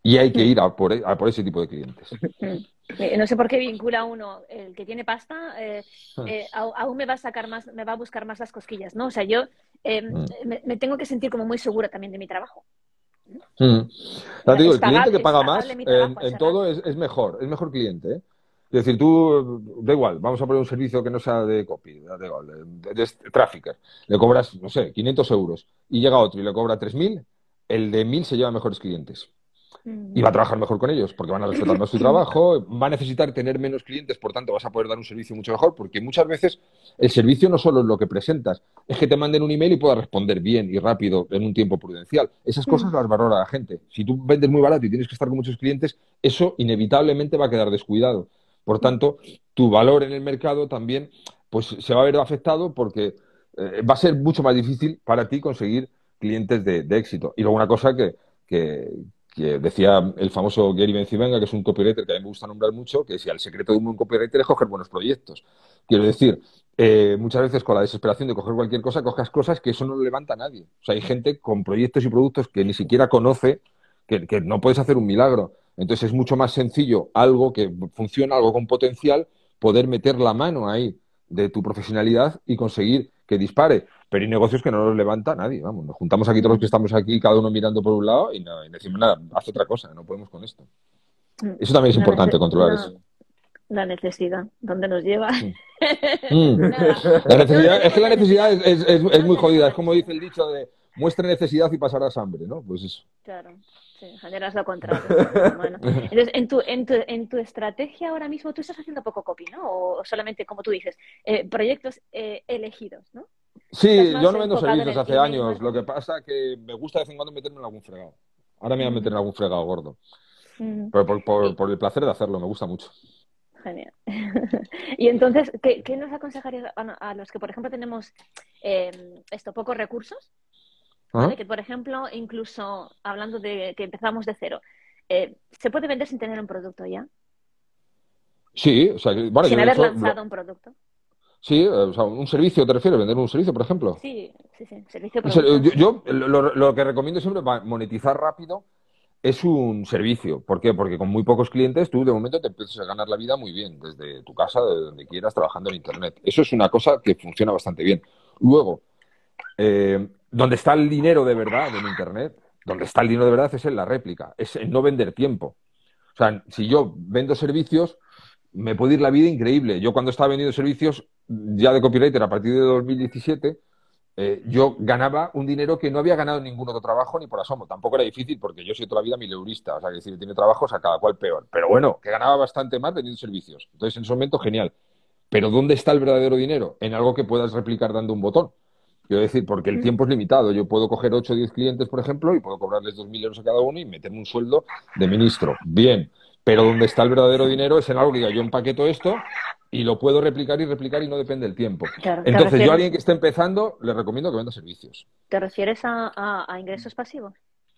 Y hay que ir a por, ese tipo de clientes. Eh, no sé por qué vincula uno el que tiene pasta, eh, ah. eh, aún me va a sacar más, me va a buscar más las cosquillas, ¿no? O sea, yo mm. me, tengo que sentir como muy segura también de mi trabajo. Mm. digo, el cliente que paga más en, todo es, mejor, es mejor cliente. Es decir, tú, da igual, vamos a poner un servicio que no sea de copy, de, de, trafficker. Le cobras, no sé, 500 euros y llega otro y le cobra 3.000, el de 1.000 se lleva mejores clientes. Mm. Y va a trabajar mejor con ellos porque van a respetar más su trabajo, va a necesitar tener menos clientes, por tanto vas a poder dar un servicio mucho mejor porque muchas veces el servicio no solo es lo que presentas, es que te manden un email y puedas responder bien y rápido en un tiempo prudencial. Esas cosas mm. las valora la gente. Si tú vendes muy barato y tienes que estar con muchos clientes, eso inevitablemente va a quedar descuidado. Por tanto, tu valor en el mercado también pues, se va a ver afectado porque eh, va a ser mucho más difícil para ti conseguir clientes de, éxito. Y luego una cosa que, decía el famoso Gary Bencivenga, que es un copywriter que a mí me gusta nombrar mucho, que decía, el secreto de un buen copywriter es coger buenos proyectos. Quiero decir, eh, muchas veces con la desesperación de coger cualquier cosa, cojas cosas que eso no lo levanta a nadie. O sea, hay gente con proyectos y productos que ni siquiera conoce que, que no puedes hacer un milagro. Entonces es mucho más sencillo algo que funciona, algo con potencial, poder meter la mano ahí de tu profesionalidad y conseguir que dispare. Pero hay negocios que no los levanta nadie. Vamos, nos juntamos aquí todos los que estamos aquí, cada uno mirando por un lado y, no, y decimos nada, haz otra cosa, no podemos con esto. Mm. Eso también es La importante, controlar la- eso. La necesidad, ¿dónde nos lleva? Mm. La necesidad, es que la necesidad es, es- es- es muy jodida. Es como dice el dicho de muestre necesidad y pasarás hambre, ¿no? Pues eso. Claro, sí, generas lo contrario. Bueno, entonces, en tu, en, tu, en tu estrategia ahora mismo, tú estás haciendo poco copy, ¿no? O solamente, como tú dices, eh, proyectos eh, elegidos, ¿no? Sí, yo no vendo servicios hace años. Lo que pasa que me gusta de vez en cuando meterme en algún fregado. Ahora me voy a meter en algún fregado gordo. Pero por, por- por el placer de hacerlo, me gusta mucho. Genial. y entonces, ¿qué, qué nos aconsejarías a, a los que, por ejemplo, tenemos eh, esto, pocos recursos? Que, por ejemplo, incluso hablando de que empezamos de cero, eh, ¿se puede vender sin tener un producto ya? Sí, o sea, bueno, sin haber lanzado lo- un producto. sí, eh, o sea, un servicio, ¿te refieres? ¿Vender un servicio, por ejemplo? Sí, sí, sí, servicio producto. Yo, yo lo, lo que recomiendo siempre para monetizar rápido es un servicio. ¿Por qué? Porque con muy pocos clientes tú de momento te empiezas a ganar la vida muy bien, desde tu casa, de donde quieras, trabajando en Internet. Eso es una cosa que funciona bastante bien. Luego, eh, donde está el dinero de verdad en Internet, donde está el dinero de verdad es en la réplica, es en no vender tiempo. O sea, si yo vendo servicios, me puede ir la vida increíble. Yo cuando estaba vendiendo servicios ya de copywriter a partir de 2017, eh, yo ganaba un dinero que no había ganado en ningún otro trabajo ni por asomo. Tampoco era difícil porque yo soy toda la vida mileurista, o sea, que decir, tiene trabajos a cada cual peor. Pero bueno, que ganaba bastante más vendiendo servicios. Entonces, en ese momento, genial. Pero ¿dónde está el verdadero dinero? En algo que puedas replicar dando un botón. Quiero decir, porque el Mm. tiempo es limitado. Yo puedo coger 8 o 10 clientes, por ejemplo, y puedo cobrarles 2.000 euros a cada uno y meterme un sueldo de ministro. Bien. Pero donde está el verdadero dinero es en algo que diga, yo empaqueto esto y lo puedo replicar y replicar y no depende del tiempo. Claro, ¿te Entonces, yo a alguien que esté empezando, le recomiendo que venda servicios. ¿Te refieres a, a- a ingresos pasivos?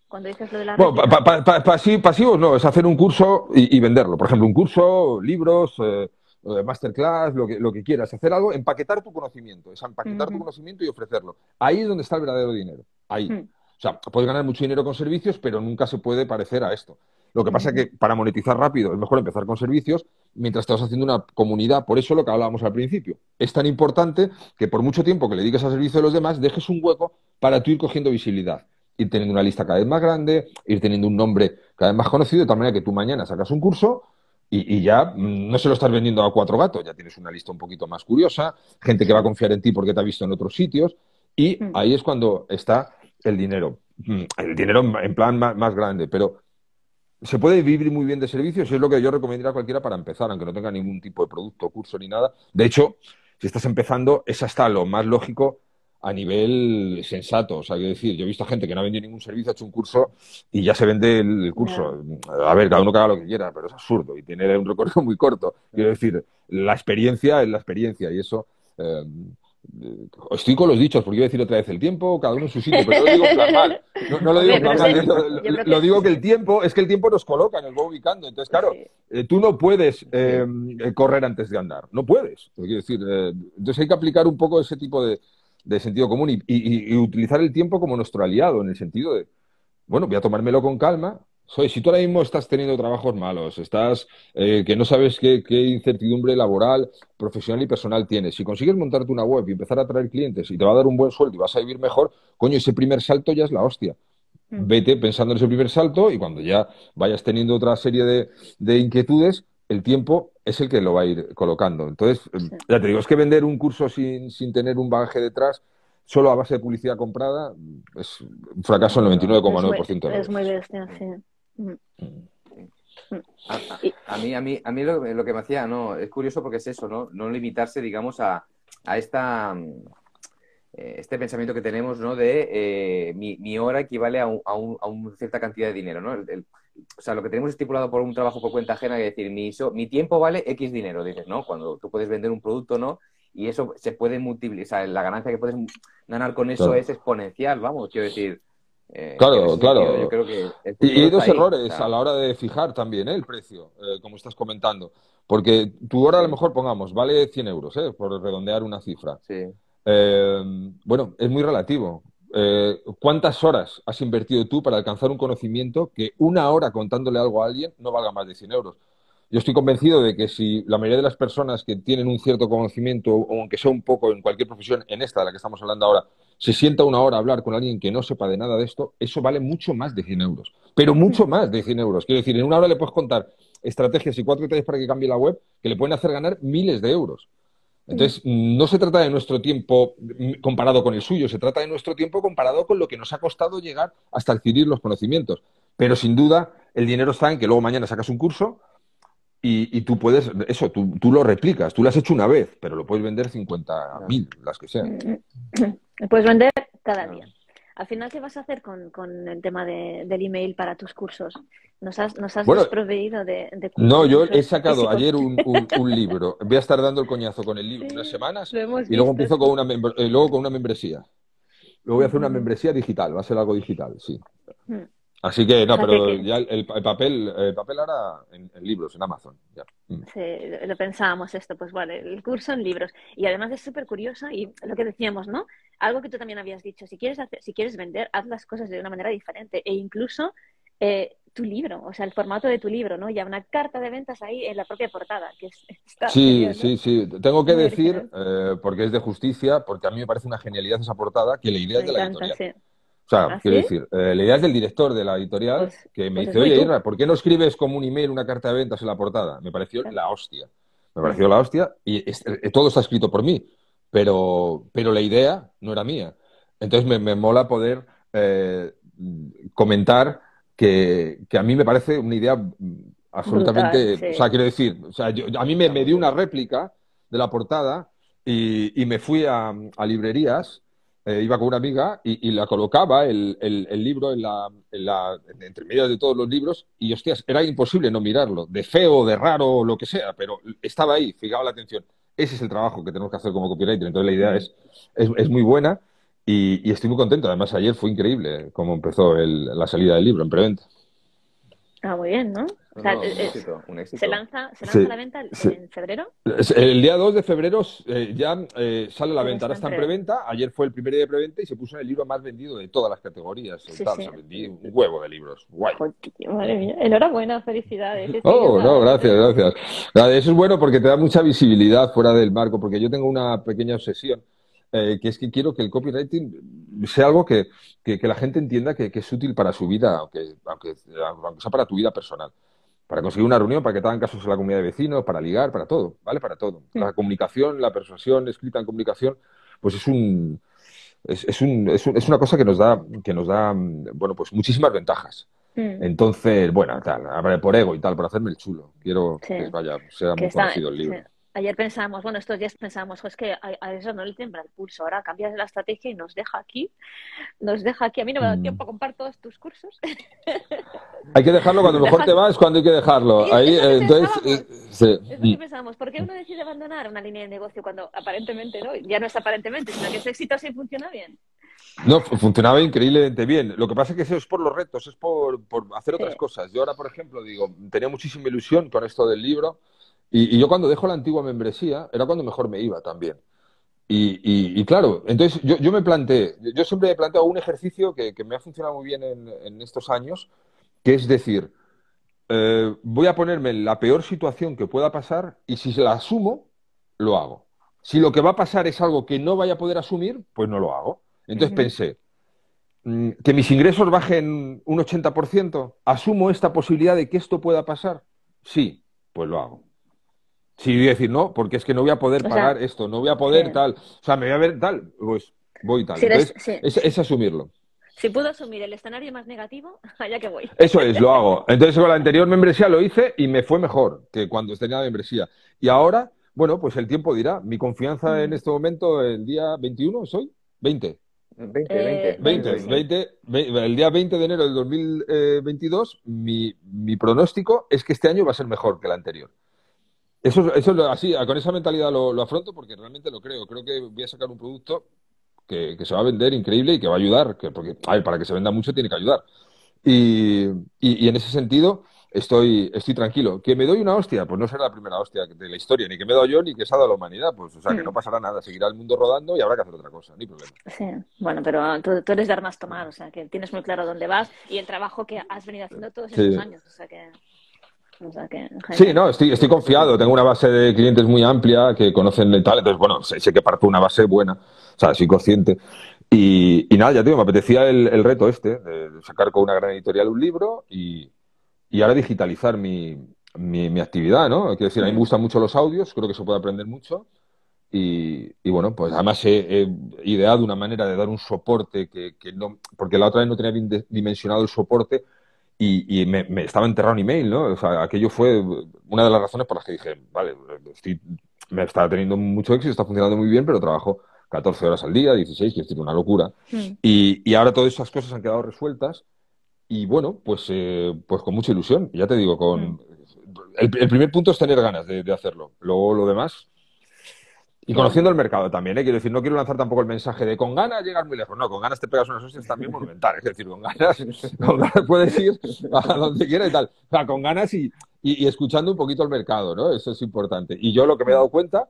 Cuando dices lo de la Bueno, pa- pa- pa- pasi- pasivos no, es hacer un curso y, y venderlo. Por ejemplo, un curso, libros, eh, masterclass, lo que, lo que quieras. Hacer algo, empaquetar tu conocimiento. Es empaquetar tu conocimiento y ofrecerlo. Ahí es donde está el verdadero dinero. Ahí. Mm. O sea, puedes ganar mucho dinero con servicios, pero nunca se puede parecer a esto. Lo que pasa es que para monetizar rápido es mejor empezar con servicios mientras estás haciendo una comunidad. Por eso lo que hablábamos al principio. Es tan importante que por mucho tiempo que le dediques al servicio de los demás, dejes un hueco para tú ir cogiendo visibilidad. Ir teniendo una lista cada vez más grande, ir teniendo un nombre cada vez más conocido, de tal manera que tú mañana sacas un curso y, y ya mm, no se lo estás vendiendo a cuatro gatos, ya tienes una lista un poquito más curiosa, gente que va a confiar en ti porque te ha visto en otros sitios, y Mm. ahí es cuando está el dinero. Mm, El dinero en en plan más, más grande, pero se puede vivir muy bien de servicios y es lo que yo recomendaría a cualquiera para empezar, aunque no tenga ningún tipo de producto, curso ni nada. De hecho, si estás empezando, es hasta lo más lógico a nivel sensato. O sea, quiero decir, yo he visto gente que no ha vendido ningún servicio, ha hecho un curso y ya se vende el, curso. A ver, cada uno que haga lo que quiera, pero es absurdo y tiene un recorrido muy corto. Quiero decir, la experiencia es la experiencia y eso. eh, estoy con los dichos, porque iba a decir otra vez el tiempo, cada uno en su sitio, pero no lo digo plan mal. No, no lo digo plan mal. Lo, digo que el tiempo, es que el tiempo nos coloca, nos va ubicando. Entonces, claro, eh, tú no puedes eh, eh, correr antes de andar. No puedes. Quiero decir, eh, entonces hay que aplicar un poco ese tipo de, de sentido común y, y- y utilizar el tiempo como nuestro aliado, en el sentido de, bueno, voy a tomármelo con calma. Soy, si tú ahora mismo estás teniendo trabajos malos, estás eh, que no sabes qué, qué incertidumbre laboral, profesional y personal tienes, si consigues montarte una web y empezar a atraer clientes y te va a dar un buen sueldo y vas a vivir mejor, coño, ese primer salto ya es la hostia. Mm. Vete pensando en ese primer salto y cuando ya vayas teniendo otra serie de, de inquietudes, el tiempo es el que lo va a ir colocando. Entonces, Sí. ya te digo, es que vender un curso sin, sin tener un bagaje detrás, solo a base de publicidad comprada, es un fracaso en el 99,9% de Es muy, bestia, sí. Mm. A, a- a mí, a mí, a mí lo, lo que me hacía, no, es curioso porque es eso, ¿no? No limitarse, digamos, a, a esta mm, eh, este pensamiento que tenemos, ¿no? De eh, mi, mi hora equivale a, un- a, un- a una cierta cantidad de dinero, ¿no? El- el- o sea, lo que tenemos estipulado por un trabajo por cuenta ajena, es decir, mi, so- mi tiempo vale X dinero, dices, ¿no? Cuando tú puedes vender un producto, ¿no? Y eso se puede multiplicar, o sea, la ganancia que puedes ganar con eso Claro. es exponencial, vamos, quiero decir. eh, Claro, claro. Yo creo que Y, hay dos ahí, errores a la hora de fijar también ¿eh? el precio, eh, como estás comentando. Porque tu hora, a lo mejor, pongamos, vale 100 euros, ¿eh? por redondear una cifra. Sí. Eh, bueno, es muy relativo. Eh, ¿cuántas horas has invertido tú para alcanzar un conocimiento que una hora contándole algo a alguien no valga más de 100 euros? Yo estoy convencido de que si la mayoría de las personas que tienen un cierto conocimiento, o aunque sea un poco en cualquier profesión, en esta de la que estamos hablando ahora, se sienta una hora a hablar con alguien que no sepa de nada de esto, eso vale mucho más de 100 euros. Pero mucho más de 100 euros. Quiero decir, en una hora le puedes contar estrategias y cuatro detalles para que cambie la web que le pueden hacer ganar miles de euros. Entonces, no se trata de nuestro tiempo comparado con el suyo, se trata de nuestro tiempo comparado con lo que nos ha costado llegar hasta adquirir los conocimientos. Pero sin duda, el dinero está en que luego mañana sacas un curso y, tú puedes, eso, tú, tú, lo replicas, tú lo has hecho una vez, pero lo puedes vender 50.000, las que sean. Lo puedes vender cada día. Al final, ¿qué vas a hacer con, con el tema de, del email para tus cursos? ¿Nos has, nos has desproveído de, de cursos? No, yo he sacado ayer un, un, libro. Voy a estar dando el coñazo con el libro unas semanas y luego empiezo con una, eh, luego con una membresía. Luego voy a hacer una membresía digital, va a ser algo digital, sí. Mm. Así que, no, pero ya el, papel, el papel ahora en, libros, en Amazon. Ya. Mm. Sí, lo pensábamos esto, pues vale, el curso en libros. Y además es súper curioso y lo que decíamos, ¿no? Algo que tú también habías dicho, si quieres, hacer, si quieres vender, haz las cosas de una manera diferente. E incluso eh, tu libro, o sea, el formato de tu libro, ¿no? Ya una carta de ventas ahí en la propia portada. Que está sí, sí, sí. Tengo que decir, eh, porque es de justicia, porque a mí me parece una genialidad esa portada, que la idea es de la editorial. O sea, ¿Ah, quiero decir, eh, la idea es del director de la editorial pues, que me pues dice, oye, Irra, ¿por qué no escribes como un email una carta de ventas en la portada? Me pareció la hostia. Me pareció la hostia y eh, todo está escrito por mí, pero, pero la idea no era mía. Entonces me, mola poder eh, comentar que, que, a mí me parece una idea absolutamente... O sea, quiero decir, o sea, a mí me, me, dio una réplica de la portada y, y me fui a, a librerías eh, iba con una amiga y, la colocaba el, el, libro en la, en la, entre medio de todos los libros y, hostias, era imposible no mirarlo, de feo, de raro, lo que sea, pero estaba ahí, fijaba la atención. Ese es el trabajo que tenemos que hacer como copywriter. Entonces la idea es, es, es muy buena y, y, estoy muy contento. Además, ayer fue increíble cómo empezó el, la salida del libro en preventa. Ah, muy bien, ¿no? ¿Se lanza, se lanza la venta en febrero? El día 2 de febrero eh, ya eh, sale a la venta. Ahora está en preventa. Ayer fue el primer día de preventa y se puso en el libro más vendido de todas las categorías. Sí, tal. vendí un huevo de libros. Guay. Madre mía. Enhorabuena, felicidades. Oh, no, gracias, gracias. Eso es bueno porque te da mucha visibilidad fuera del marco, porque yo tengo una pequeña obsesión. Eh, que es que quiero que el copywriting sea algo que, que, la gente entienda que, que, es útil para su vida, aunque, aunque, aunque sea para tu vida personal para conseguir una reunión, para que te hagan casos en la comunidad de vecinos, para ligar, para todo, ¿vale? Para todo. La comunicación, la persuasión escrita en comunicación, pues es un es, es, un, es, una cosa que nos da, que nos da, bueno, pues muchísimas ventajas. Mm. Entonces, bueno, tal, por ego y tal, por hacerme el chulo. Quiero que vaya, sea muy conocido el libro ayer pensábamos, bueno, estos días pensábamos, es que a, eso no le tiembla el pulso, ahora cambias la estrategia y nos deja aquí, nos deja aquí, a mí no me da mm. tiempo a comprar todos tus cursos. Hay que dejarlo cuando mejor te vas, cuando hay que dejarlo. Ahí, entonces, eh, sí. Es lo que pensamos, ¿por qué uno decide abandonar una línea de negocio cuando aparentemente no? Ya no es aparentemente, sino que es exitoso y funciona bien. No, funcionaba increíblemente bien. Lo que pasa es que eso es por los retos, es por, por hacer otras cosas. Yo ahora, por ejemplo, digo, tenía muchísima ilusión con esto del libro y, yo cuando dejo la antigua membresía era cuando mejor me iba también. Y, claro, entonces yo, me planteé, yo siempre he planteado un ejercicio que, me ha funcionado muy bien en, estos años, que es decir, eh, voy a ponerme en la peor situación que pueda pasar y si la asumo, lo hago. Si lo que va a pasar es algo que no vaya a poder asumir, pues no lo hago. Entonces pensé, mm, que mis ingresos bajen un 80%, ¿asumo esta posibilidad de que esto pueda pasar? Sí, pues lo hago. Sí, voy a decir no, porque es que no voy a poder pagar esto, no voy a poder tal. O sea, me voy a ver tal, pues voy tal. es, asumirlo. Si puedo asumir el escenario más negativo, allá que voy. Eso es, lo hago. Entonces con la anterior membresía lo hice y me fue mejor que cuando tenía la membresía. Y ahora, bueno, pues el tiempo dirá. Mi confianza en mm. este momento, el día 21, ¿soy? 20. 20, 20. 20, el día 20 de enero del 2022, mi, mi pronóstico es que este año va a ser mejor que el anterior. Eso, eso así, con esa mentalidad lo, afronto porque realmente lo creo. Creo que voy a sacar un producto que, se va a vender increíble y que va a ayudar, que, porque para que se venda mucho tiene que ayudar. Y, y, en ese sentido, estoy, estoy tranquilo. ¿Que me doy una hostia? Pues no será la primera hostia de la historia, ni que me dado yo, ni que se ha dado la humanidad. Pues, o sea, que Mm. no pasará nada. Seguirá el mundo rodando y habrá que hacer otra cosa, ni problema. Sí, bueno, pero tú, tú eres de armas tomar, o sea, que tienes muy claro dónde vas y el trabajo que has venido haciendo todos Sí. estos años, o sea que... O sea que Sí, no, estoy, estoy confiado. Tengo una base de clientes muy amplia que conocen el tal. Entonces, bueno, sé, sé que parto una base buena. O sea, soy consciente. Y, y nada, ya te digo, me apetecía el, el reto este, de sacar con una gran editorial un libro y, y ahora digitalizar mi, mi, mi actividad, ¿no? Quiero decir, a mí me gustan mucho los audios, creo que se puede aprender mucho. Y, y bueno, pues además he, he ideado una manera de dar un soporte que, que no, porque la otra vez no tenía bien dimensionado el soporte y, y me, me estaba enterrado en email, ¿no? O sea, aquello fue una de las razones por las que dije, vale, estoy, me está teniendo mucho éxito, está funcionando muy bien, pero trabajo 14 horas al día, 16, que es una locura. Mm. Y, y ahora todas esas cosas han quedado resueltas y bueno, pues, eh, pues con mucha ilusión. Ya te digo, con el, el primer punto es tener ganas de, de hacerlo. Luego lo demás. Y conociendo el mercado también, ¿eh? quiero decir, no quiero lanzar tampoco el mensaje de con ganas llegas muy lejos. No, con ganas te pegas unas hostias también monumentales. Es decir, con ganas, con ganas puedes ir a donde quieras y tal. O sea, con ganas y, y- y escuchando un poquito el mercado, ¿no? Eso es importante. Y yo lo que me he dado cuenta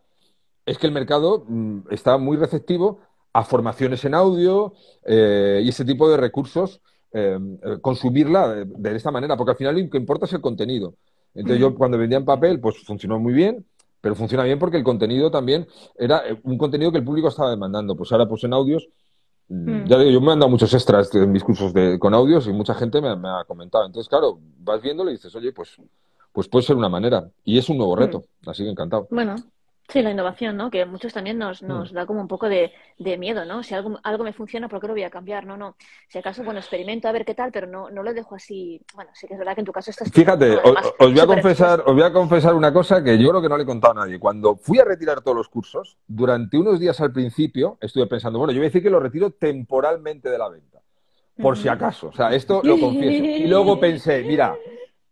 es que el mercado mm, está muy receptivo a formaciones en audio eh, y ese tipo de recursos, eh, eh, consumirla de, de esta manera, porque al final lo que importa es el contenido. Entonces yo cuando vendía en papel, pues funcionó muy bien, pero funciona bien porque el contenido también era eh, un contenido que el público estaba demandando. Pues ahora pues en audios, mm, Mm. ya digo, yo me han dado muchos extras en mis cursos de, con audios y mucha gente me, me ha comentado. Entonces, claro, vas viéndolo y dices, oye, pues, pues puede ser una manera. Y es un nuevo reto, así que encantado. Bueno, sí, la innovación, ¿no? Que a muchos también nos, nos Mm. da como un poco de, de miedo, ¿no? Si algo, algo me funciona, ¿por qué lo voy a cambiar? No, no. Si acaso, bueno, experimento a ver qué tal, pero no, no lo dejo así. Bueno, sí que es verdad que en tu caso estás... Fíjate, ¿no? os, Además, os voy a confesar, os voy a confesar una cosa que yo creo que no le he contado a nadie. Cuando fui a retirar todos los cursos, durante unos días al principio, estuve pensando, bueno, yo voy a decir que lo retiro temporalmente de la venta, por si Ujú. acaso. O sea, esto lo confieso. Y luego pensé, mira,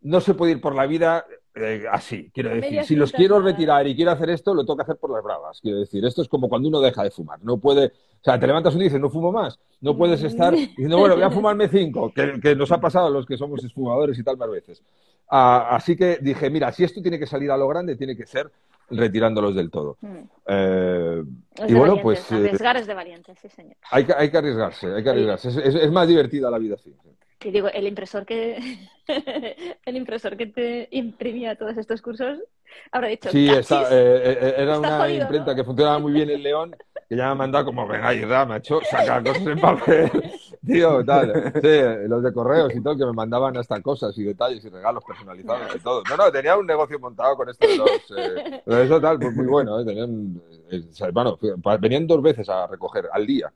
no se puede ir por la vida eh, así. Quiero decir, si los quiero retirar y quiero hacer esto, lo tengo que hacer por las bravas. Quiero decir, esto es como cuando uno deja de fumar. No puede, o sea, te levantas un día y dices, no fumo más. No puedes estar diciendo, bueno, voy a fumarme cinco, que, que nos ha pasado a los que somos exfumadores y tal más veces. Ah, así que dije, mira, si esto tiene que salir a lo grande, tiene que ser retirándolos del todo. Mm. Eh, y de bueno, valientes, pues eh, Arriesgar es de valientes, sí, señor. hay, que, hay que arriesgarse, hay que arriesgarse. Es, es- es más divertida la vida así. Y digo, el impresor que el impresor que te imprimía todos estos cursos habrá dicho, Sí, eh, eh, era Está una jodido, imprenta ¿no? que funcionaba muy bien en León, que ya me ha mandado como, venga, Irra, macho, saca cosas en papel, tío, tal. Sí, los de correos y todo, que me mandaban hasta cosas y detalles y regalos personalizados y todo. No, no, tenía un negocio montado con esto de los... Eh, eso tal, pues muy bueno, ¿eh? Tenían, eh, bueno, pa- venían dos veces a recoger al día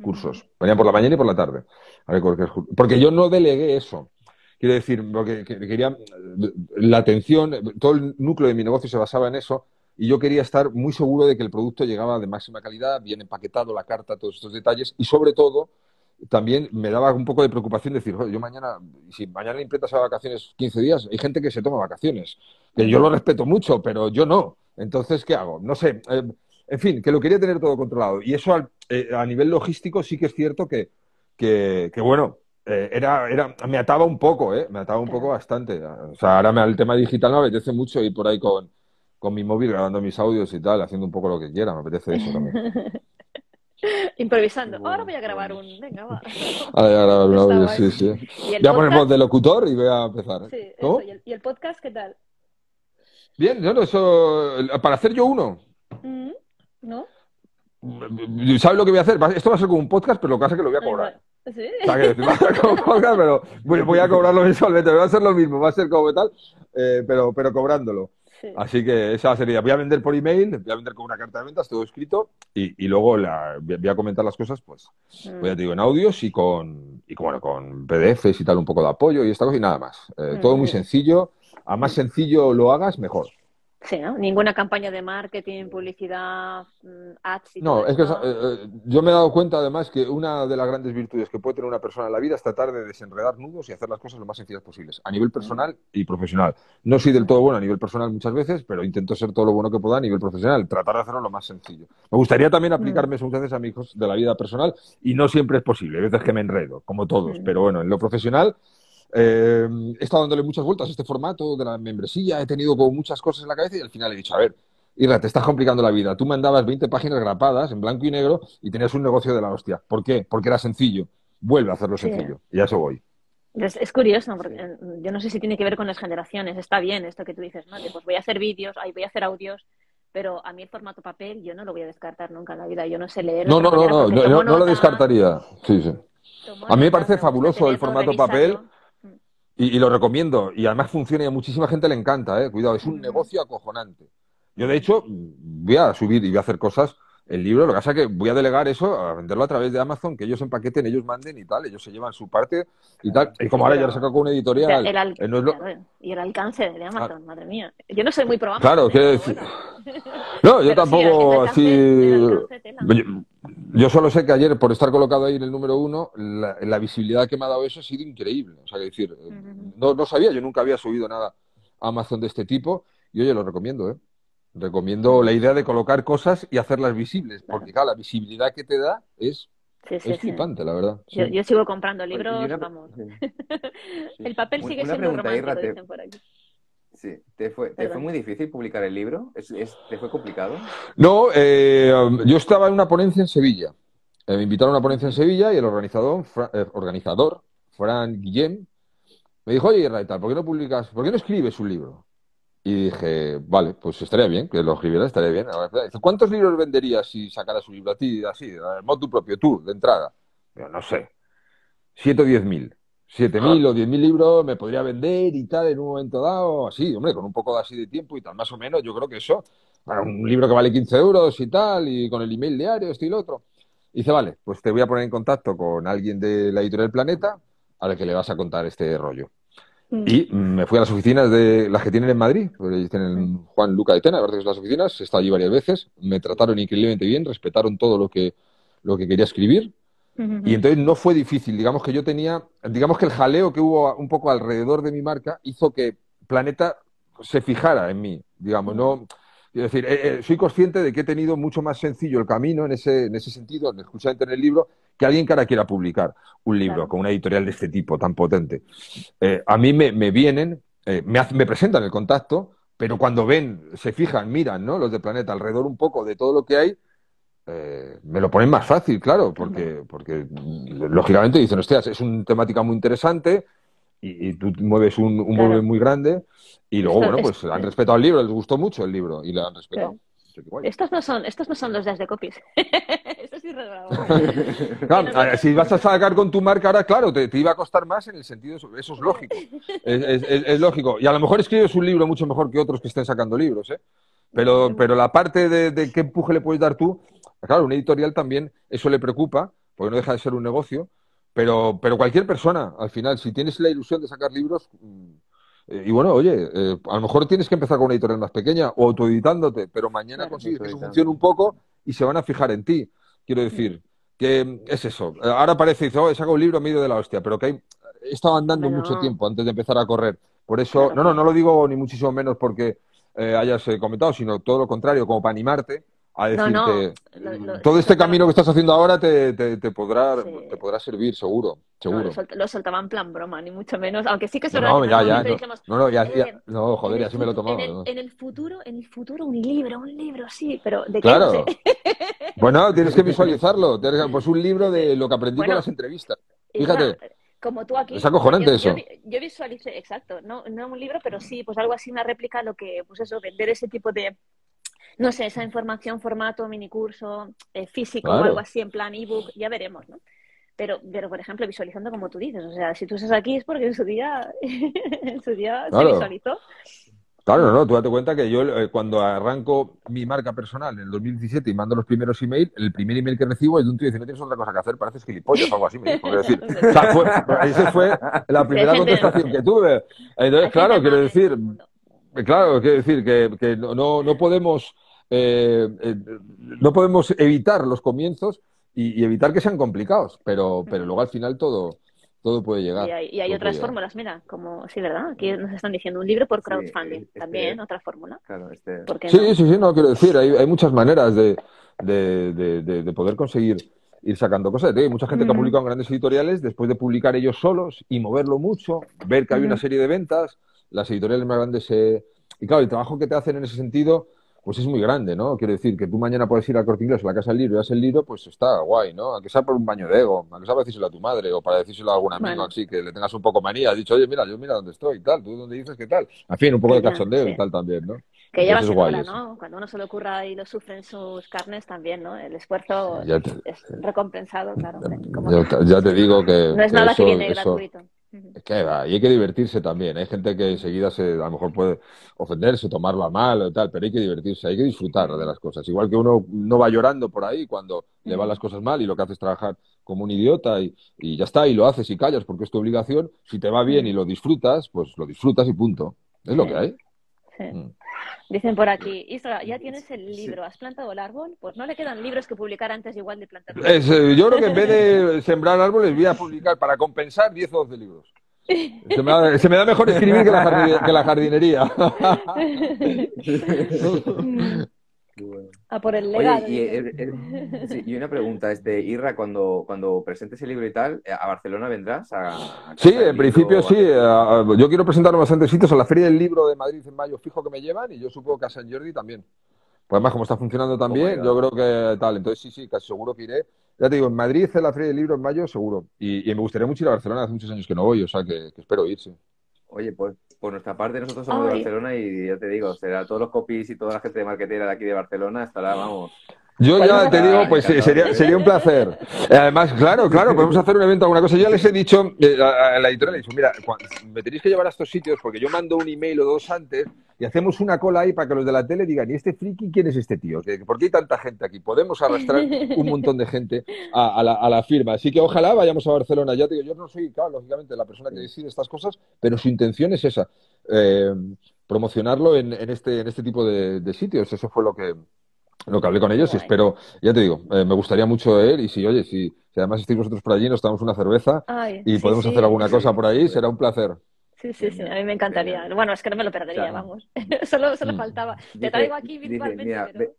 cursos. Venían por la mañana y por la tarde a recoger cursos. Porque yo no delegué eso. Quiero decir, porque que- quería la atención, todo el núcleo de mi negocio se basaba en eso y yo quería estar muy seguro de que el producto llegaba de máxima calidad, bien empaquetado, la carta, todos estos detalles y sobre todo también me daba un poco de preocupación decir, "Joder, yo mañana, si mañana la imprenta de vacaciones 15 días, hay gente que se toma vacaciones, que yo lo respeto mucho, pero yo no. Entonces, ¿qué hago? No sé. eh, en fin, que lo quería tener todo controlado. Y eso al- eh, a nivel logístico sí que es cierto que, que, que, bueno, eh, era, era, me ataba un poco, ¿eh? Me ataba un poco bastante. O sea, ahora me, el tema digital me apetece mucho ir por ahí con, con mi móvil grabando mis audios y tal, haciendo un poco lo que quiera. Me apetece eso también. Improvisando. Bueno, Ahora voy a grabar un. Venga, va. A grabar un audio, sí, sí. ¿Y el Voy a poner voz de locutor y voy a empezar. Sí, ¿Cómo? eso. ¿Y el, y el podcast qué tal? Bien, yo no, eso, para hacer yo uno. Mm, ¿No? ¿Sabes lo que voy a hacer? Esto va a ser como un podcast, pero lo que pasa es que lo voy a cobrar. ¿Sí? O sea, que va a ser como un podcast, pero voy, a cobrarlo mensualmente. Va a ser lo mismo, va a ser como tal, eh, pero, pero cobrándolo. Sí. Así que esa sería. Voy a vender por email, voy a vender con una carta de ventas, todo escrito, y, y luego la, voy a comentar las cosas, pues, Mm. pues ya te digo, en audios y con, y con, bueno, con PDFs y tal, un poco de apoyo y esta cosa y nada más. Eh, todo muy Mm. sencillo. A más sencillo lo hagas, mejor. Sí, ¿no? Ninguna campaña de marketing, publicidad, mm, ads y No, es que eh, eh, yo me he dado cuenta además que una de las grandes virtudes que puede tener una persona en la vida es tratar de desenredar nudos y hacer las cosas lo más sencillas posibles, a nivel personal y profesional. No soy del todo bueno a nivel personal muchas veces, pero intento ser todo lo bueno que pueda a nivel profesional, tratar de hacerlo lo más sencillo. Me gustaría también aplicarme eso muchas veces a mis hijos de la vida personal y no siempre es posible, hay veces que me enredo, como todos, Mm. pero bueno, en lo profesional eh, he estado dándole muchas vueltas a este formato de la membresía, he tenido como muchas cosas en la cabeza y al final he dicho, a ver, Irra, te estás complicando la vida. Tú mandabas 20 páginas grapadas en blanco y negro y tenías un negocio de la hostia. ¿Por qué? Porque era sencillo. Vuelve a hacerlo sencillo. Y a eso voy. Es, curioso, porque yo no sé si tiene que ver con las generaciones. Está bien esto que tú dices, ¿no? pues voy a hacer vídeos, ahí voy a hacer audios, pero a mí el formato papel yo no lo voy a descartar nunca en la vida. Yo no sé leer. No, no, no, no, no, no, lo descartaría. Sí, sí. A mí me parece fabuloso el formato papel y, lo recomiendo. Y además funciona y a muchísima gente le encanta, ¿eh? Cuidado, es un negocio acojonante. Yo, de hecho, voy a subir y voy a hacer cosas el libro. Lo que pasa es que voy a delegar eso a venderlo a través de Amazon, que ellos empaqueten, ellos manden y tal, ellos se llevan su parte y tal. Y como ahora ya lo saco con una editorial. Eh, y el alcance de Amazon, madre mía. Yo no soy muy probable. Claro, quiero decir. No, yo tampoco así. Yo, solo sé que ayer, por estar colocado ahí en el número uno, la, visibilidad que me ha dado eso ha sido increíble. O sea, que decir, no, no sabía, yo nunca había subido nada a Amazon de este tipo y oye, lo recomiendo, ¿eh? Recomiendo la idea de colocar cosas y hacerlas visibles, porque claro, la visibilidad que te da es, es flipante, la verdad. Yo, sigo comprando libros, vamos. el papel sigue siendo romántico, dicen por aquí. Sí, ¿te fue, ¿te fue muy difícil publicar el libro? ¿Es, te fue complicado? No, eh, yo estaba en una ponencia en Sevilla. Eh, me invitaron a una ponencia en Sevilla y el organizador, eh, organizador Fran Guillem, me dijo, oye, tal, ¿por qué no publicas, por qué no escribes un libro? Y dije, vale, pues estaría bien, que lo escribiera, estaría bien. ¿Cuántos libros venderías si sacaras un libro a ti, así, modo tu propio, tú, de entrada? Yo, no sé, siete o diez mil. Siete mil o diez mil libros me podría vender y tal en un momento dado, así, hombre, con un poco de así de tiempo y tal, más o menos, yo creo que eso, para un libro que vale 15 euros y tal, y con el email diario, esto y lo otro. Y dice, vale, pues te voy a poner en contacto con alguien de la editorial Planeta a la que le vas a contar este rollo. Mm. Y me fui a las oficinas de las que tienen en Madrid, tienen Juan Luca de Tena, que las oficinas, he estado allí varias veces, me trataron increíblemente bien, respetaron todo lo que, lo que quería escribir. Y entonces no fue difícil, digamos que yo tenía, digamos que el jaleo que hubo un poco alrededor de mi marca hizo que Planeta se fijara en mí, digamos, no, es decir, eh, eh, soy consciente de que he tenido mucho más sencillo el camino en ese, en ese sentido, justamente en el libro, que alguien que ahora quiera publicar un libro con una editorial de este tipo tan potente. Eh, a mí me, vienen, me, me, presentan el contacto, pero cuando ven, se fijan, miran, ¿no? Los de Planeta alrededor un poco de todo lo que hay, me lo ponen más fácil, claro, porque, porque lógicamente dicen, hostias, es una temática muy interesante, y, tú mueves un, un muy grande y luego, bueno, pues han respetado el libro, les gustó mucho el libro y lo han respetado. Estos no son, estos no son los de copies. Esto sí claro, si vas a sacar con tu marca ahora, claro, te, iba a costar más en el sentido, eso, eso es lógico. Es, es, lógico. Y a lo mejor escribes un libro mucho mejor que otros que estén sacando libros, ¿eh? Pero, pero la parte de, de qué empuje le puedes dar tú, claro, un editorial también, eso le preocupa, porque no deja de ser un negocio, pero, pero cualquier persona, al final, si tienes la ilusión de sacar libros, mm, eh, y bueno, oye, eh, a lo mejor tienes que empezar con una editorial más pequeña o autoeditándote, pero mañana consigues que eso funcione un poco y se van a fijar en ti. Quiero decir, que mm, es eso. Ahora parece, dice, oh, he sacado un libro medio de la hostia, pero que hay, he estado andando mucho tiempo antes de empezar a correr. Por eso, no, no, no lo digo ni muchísimo menos porque eh, hayas comentado, sino todo lo contrario, como para animarte a decirte, todo este camino que estás haciendo ahora te, te, podrá, te podrá servir, seguro. seguro. No, lo, soltaba en plan broma, ni mucho menos, aunque sí que es no, ya, ya, no, no, ya, eh, no, joder, así me lo he tomado. En el, en el, futuro, en el futuro un libro, un libro, sí, pero ¿de qué? Claro. bueno, tienes que visualizarlo, pues un libro de lo que aprendí con las entrevistas. Fíjate. como tú aquí. Es acojonante eso. Yo, yo, visualicé, exacto, no, no un libro, pero sí, pues algo así, una réplica, lo que, pues eso, vender ese tipo de, no sé, esa información, formato, minicurso, eh, físico o algo así, en plan ebook, ya veremos, ¿no? Pero, pero, por ejemplo, visualizando como tú dices, o sea, si tú estás aquí es porque en su día, en su día se visualizó. Claro, no, tú date cuenta que yo eh, cuando arranco mi marca personal en el 2017 y mando los primeros emails, el primer email que recibo es de un tío diciendo, tienes otra cosa que hacer, pareces gilipollas o algo así. Me dijo, decir, o sea, fue, esa fue la primera contestación que tuve. Entonces, claro, quiero decir, claro, quiero decir que, que no, no podemos eh, eh, no podemos evitar los comienzos y, evitar que sean complicados, pero, pero luego al final todo, todo puede llegar. Y hay, otras fórmulas, mira, como, sí, ¿verdad? Aquí nos están diciendo un libro por crowdfunding, este también otra fórmula. Claro, este... Sí, sí, sí, no, quiero decir, hay, hay muchas maneras de, de, de, poder conseguir ir sacando cosas. Hay mucha gente que ha publicado en grandes editoriales después de publicar ellos solos y moverlo mucho, ver que hay una serie de ventas, las editoriales más grandes se... Y claro, el trabajo que te hacen en ese sentido pues es muy grande, ¿no? Quiero decir, que tú mañana puedes ir al corte inglés a la casa del libro y das el libro, pues está guay, ¿no? Aunque sea por un baño de ego, aunque sea para decírselo a tu madre o para decírselo a algún amigo así, que le tengas un poco manía, has dicho, oye, mira, yo mira dónde estoy y tal, tú dónde dices qué tal. En fin, un poco de cachondeo y tal también, ¿no? Que lleva su hora, ¿no? Cuando uno se le ocurra y lo sufre en sus carnes también, ¿no? El esfuerzo es recompensado, claro. ya te digo que... No es nada que viene gratuito. Es que va, y hay que divertirse también. Hay gente que enseguida se, a lo mejor puede ofenderse, tomarlo a mal o tal, pero hay que divertirse, hay que disfrutar de las cosas. Igual que uno no va llorando por ahí cuando le van las cosas mal y lo que hace es trabajar como un idiota y, ya está, y lo haces y callas porque es tu obligación. Si te va bien y lo disfrutas, pues lo disfrutas y punto. Es lo que hay. Mm. Dicen por aquí, Isra, ya tienes el libro, ¿has plantado el árbol? Pues no le quedan libros que publicar antes igual de plantar. Eh, yo creo que en vez de sembrar árboles voy a publicar para compensar 10 o 12 libros. Se me, da, mejor escribir que la, jardinería. A por el legado. y, una pregunta, este, Irra, cuando, cuando presentes el libro y tal, ¿a Barcelona vendrás? sí, en principio sí. yo quiero presentarlo en bastantes sitios. A la Feria del Libro de Madrid en mayo fijo que me llevan y yo supongo que a San Jordi también. Pues además, como está funcionando también, yo creo que tal. Entonces sí, sí, casi seguro que iré. Ya te digo, en Madrid en la Feria del Libro en mayo seguro. Y, me gustaría mucho ir a Barcelona, hace muchos años que no voy, o sea que, que espero ir, sí. Oye, pues por nuestra parte nosotros somos de Barcelona y ya te digo, será todos los copies y toda la gente de marketera de aquí de Barcelona estará, vamos, yo ya te digo, pues sería, sería un placer. Además, claro, claro, podemos hacer un evento, alguna cosa. Yo ya les he dicho, eh, a la editorial le he dicho, mira, me tenéis que llevar a estos sitios porque yo mando un email o dos antes y hacemos una cola ahí para que los de la tele digan, ¿y este friki quién es este tío? ¿Por qué hay tanta gente aquí? Podemos arrastrar un montón de gente a, la, firma. Así que ojalá vayamos a Barcelona. Ya te digo, yo no soy, claro, lógicamente, la persona que decide estas cosas, pero su intención es esa. Eh, promocionarlo en, este, en este tipo de sitios. Eso fue lo que, lo que hablé con ellos y espero, ya te digo, eh, me gustaría mucho ir y si, oye, si, además estáis vosotros por allí, nos damos una cerveza y podemos hacer alguna cosa por ahí, será un placer. Sí, sí, sí, a mí me encantaría. Bueno, es que no me lo perdería, vamos. solo, solo mm. faltaba. Te traigo aquí virtualmente.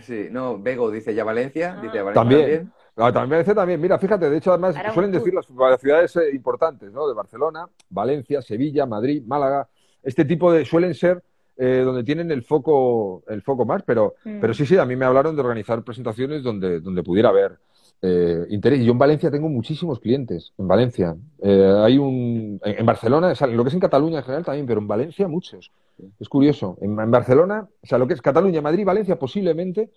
Sí, no, Bego dice ya Valencia, ah. dice Valencia también. También. Valencia también. Mira, fíjate, de hecho, además suelen decir las, ciudades eh, importantes, ¿no? De Barcelona, Valencia, Sevilla, Madrid, Málaga. Este tipo de suelen ser eh, donde tienen el foco, el foco más, pero, mm. pero sí, sí, a mí me hablaron de organizar presentaciones donde, donde pudiera haber eh, interés. Yo en Valencia tengo muchísimos clientes, en Valencia. Eh, hay un, en, Barcelona, lo que es en Cataluña en general también, pero en Valencia muchos. Es curioso. En, Barcelona, o sea, lo que es Cataluña, Madrid, Valencia, posiblemente,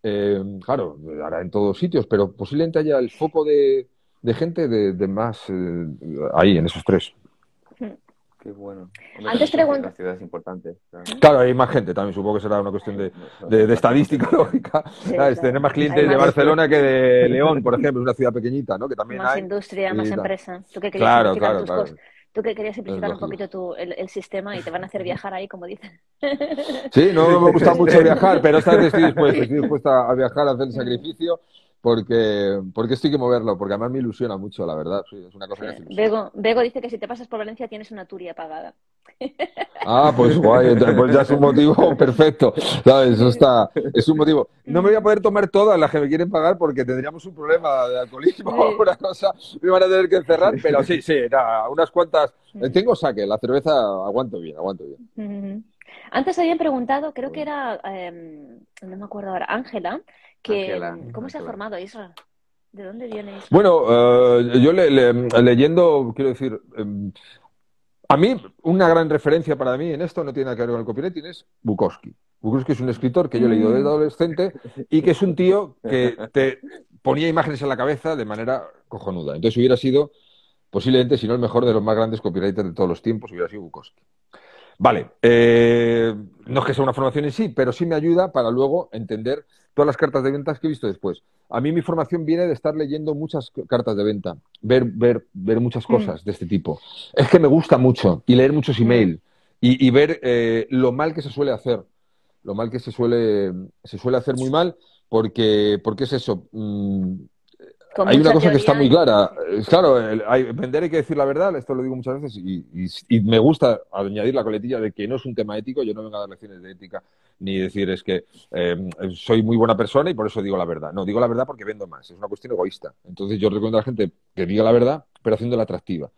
claro, ahora en todos sitios, pero posiblemente haya el foco de, de gente de, de más ahí, en esos tres. Qué bueno. Antes pregunto. Las ciudades importantes. Claro. hay más gente también. Supongo que será una cuestión de, de, estadística lógica. Tener más clientes de Barcelona que de León, por ejemplo, una ciudad pequeñita, ¿no? Que también más industria, más empresa. ¿Tú qué querías claro, claro, claro. Tú que querías simplificar un poquito tu, el, sistema y te van a hacer viajar ahí, como dicen. Sí, no me gusta mucho viajar, pero esta vez estoy dispuesta, estoy dispuesta a viajar, a hacer el sacrificio porque, porque esto hay que moverlo, porque además me ilusiona mucho, la verdad. Sí, es una cosa Bego, dice que si te pasas por Valencia tienes una turia pagada. Ah, pues guay, pues ya es un motivo perfecto. ¿Sabes? Eso está, es un motivo. No me voy a poder tomar todas las que me quieren pagar porque tendríamos un problema de alcoholismo o alguna cosa. Me van a tener que encerrar, pero sí, sí, unas cuantas. Tengo saque, la cerveza aguanto bien, aguanto bien. Antes habían preguntado, creo que era, em, no me acuerdo ahora, Ángela, que, ¿cómo se ha formado Israel? ¿De dónde viene Israel? Bueno, eh, yo leyendo, quiero decir, em, a mí una gran referencia para mí en esto no tiene nada que ver con el copywriting, es Bukowski. Bukowski es un escritor que yo he leído desde mm. adolescente y que es un tío que te ponía imágenes en la cabeza de manera cojonuda. Entonces hubiera sido posiblemente, si no el mejor de los más grandes copywriters de todos los tiempos, hubiera sido Bukowski. Vale, eh, no es que sea una formación en sí, pero sí me ayuda para luego entender todas las cartas de ventas que he visto después. A mí mi formación viene de estar leyendo muchas cartas de venta, ver, ver, ver muchas mm. cosas de este tipo. Es que me gusta mucho y leer muchos mm. emails y, ver eh, lo mal que se suele hacer, lo mal que se suele, se suele hacer muy mal porque, porque es eso. Hay una cosa que está muy clara. Claro, hay, vender hay que decir la verdad, esto lo digo muchas veces, y, me gusta añadir la coletilla de que no es un tema ético, yo no vengo a dar lecciones de ética, ni decir es que eh, soy muy buena persona y por eso digo la verdad. No, digo la verdad porque vendo más, es una cuestión egoísta. Entonces yo recomiendo a la gente que diga la verdad, pero haciéndola atractiva.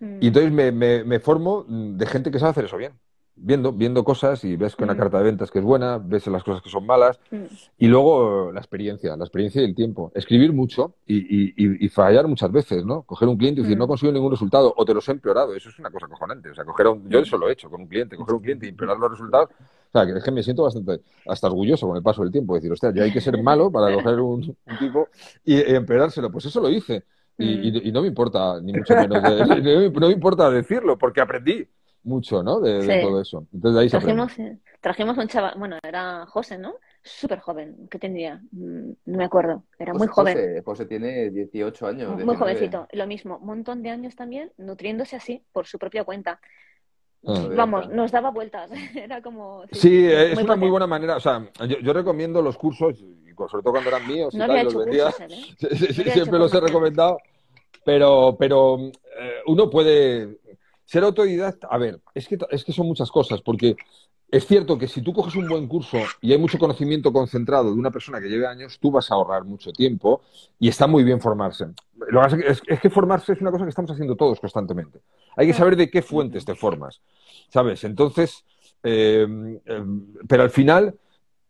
Mm. Y entonces me, me formo de gente que sabe hacer eso bien viendo, viendo cosas y ves que una mm. carta de ventas que es buena, ves las cosas que son malas mm. y luego la experiencia, la experiencia y el tiempo. Escribir mucho y, fallar muchas veces, ¿no? Coger un cliente y decir, mm. no consigo ningún resultado o te los he empeorado, eso es una cosa cojonante. O sea, coger yo eso lo he hecho con un cliente, coger un cliente y empeorar los resultados. O sea, que es que me siento bastante hasta orgulloso con el paso del tiempo. Decir, hostia, ya hay que ser malo para coger un, tipo y empeorárselo. Pues eso lo hice. Y, no me importa, ni mucho menos, no me importa decirlo, porque aprendí mucho, ¿no? De, todo eso. Entonces ahí trajimos, trajimos un chaval, bueno, era José, ¿no? Súper joven, ¿qué tendría? Mm, no me acuerdo, era muy joven. José, tiene 18 años. Muy jovencito, lo mismo, un montón de años también, nutriéndose así, por su propia cuenta. Ah. Vamos, nos daba vueltas, era como... Sí, es una muy buena manera, o sea, yo, recomiendo los cursos, sobre todo cuando eran míos, no y los vendía, ¿eh? siempre los he recomendado, pero, pero eh, uno puede ser autodidacta, a ver, es que, es que son muchas cosas, porque es cierto que si tú coges un buen curso y hay mucho conocimiento concentrado de una persona que lleve años, tú vas a ahorrar mucho tiempo y está muy bien formarse. Lo que es, es, que formarse es una cosa que estamos haciendo todos constantemente. Hay que saber de qué fuentes te formas, ¿sabes? Entonces, eh, eh, pero al final,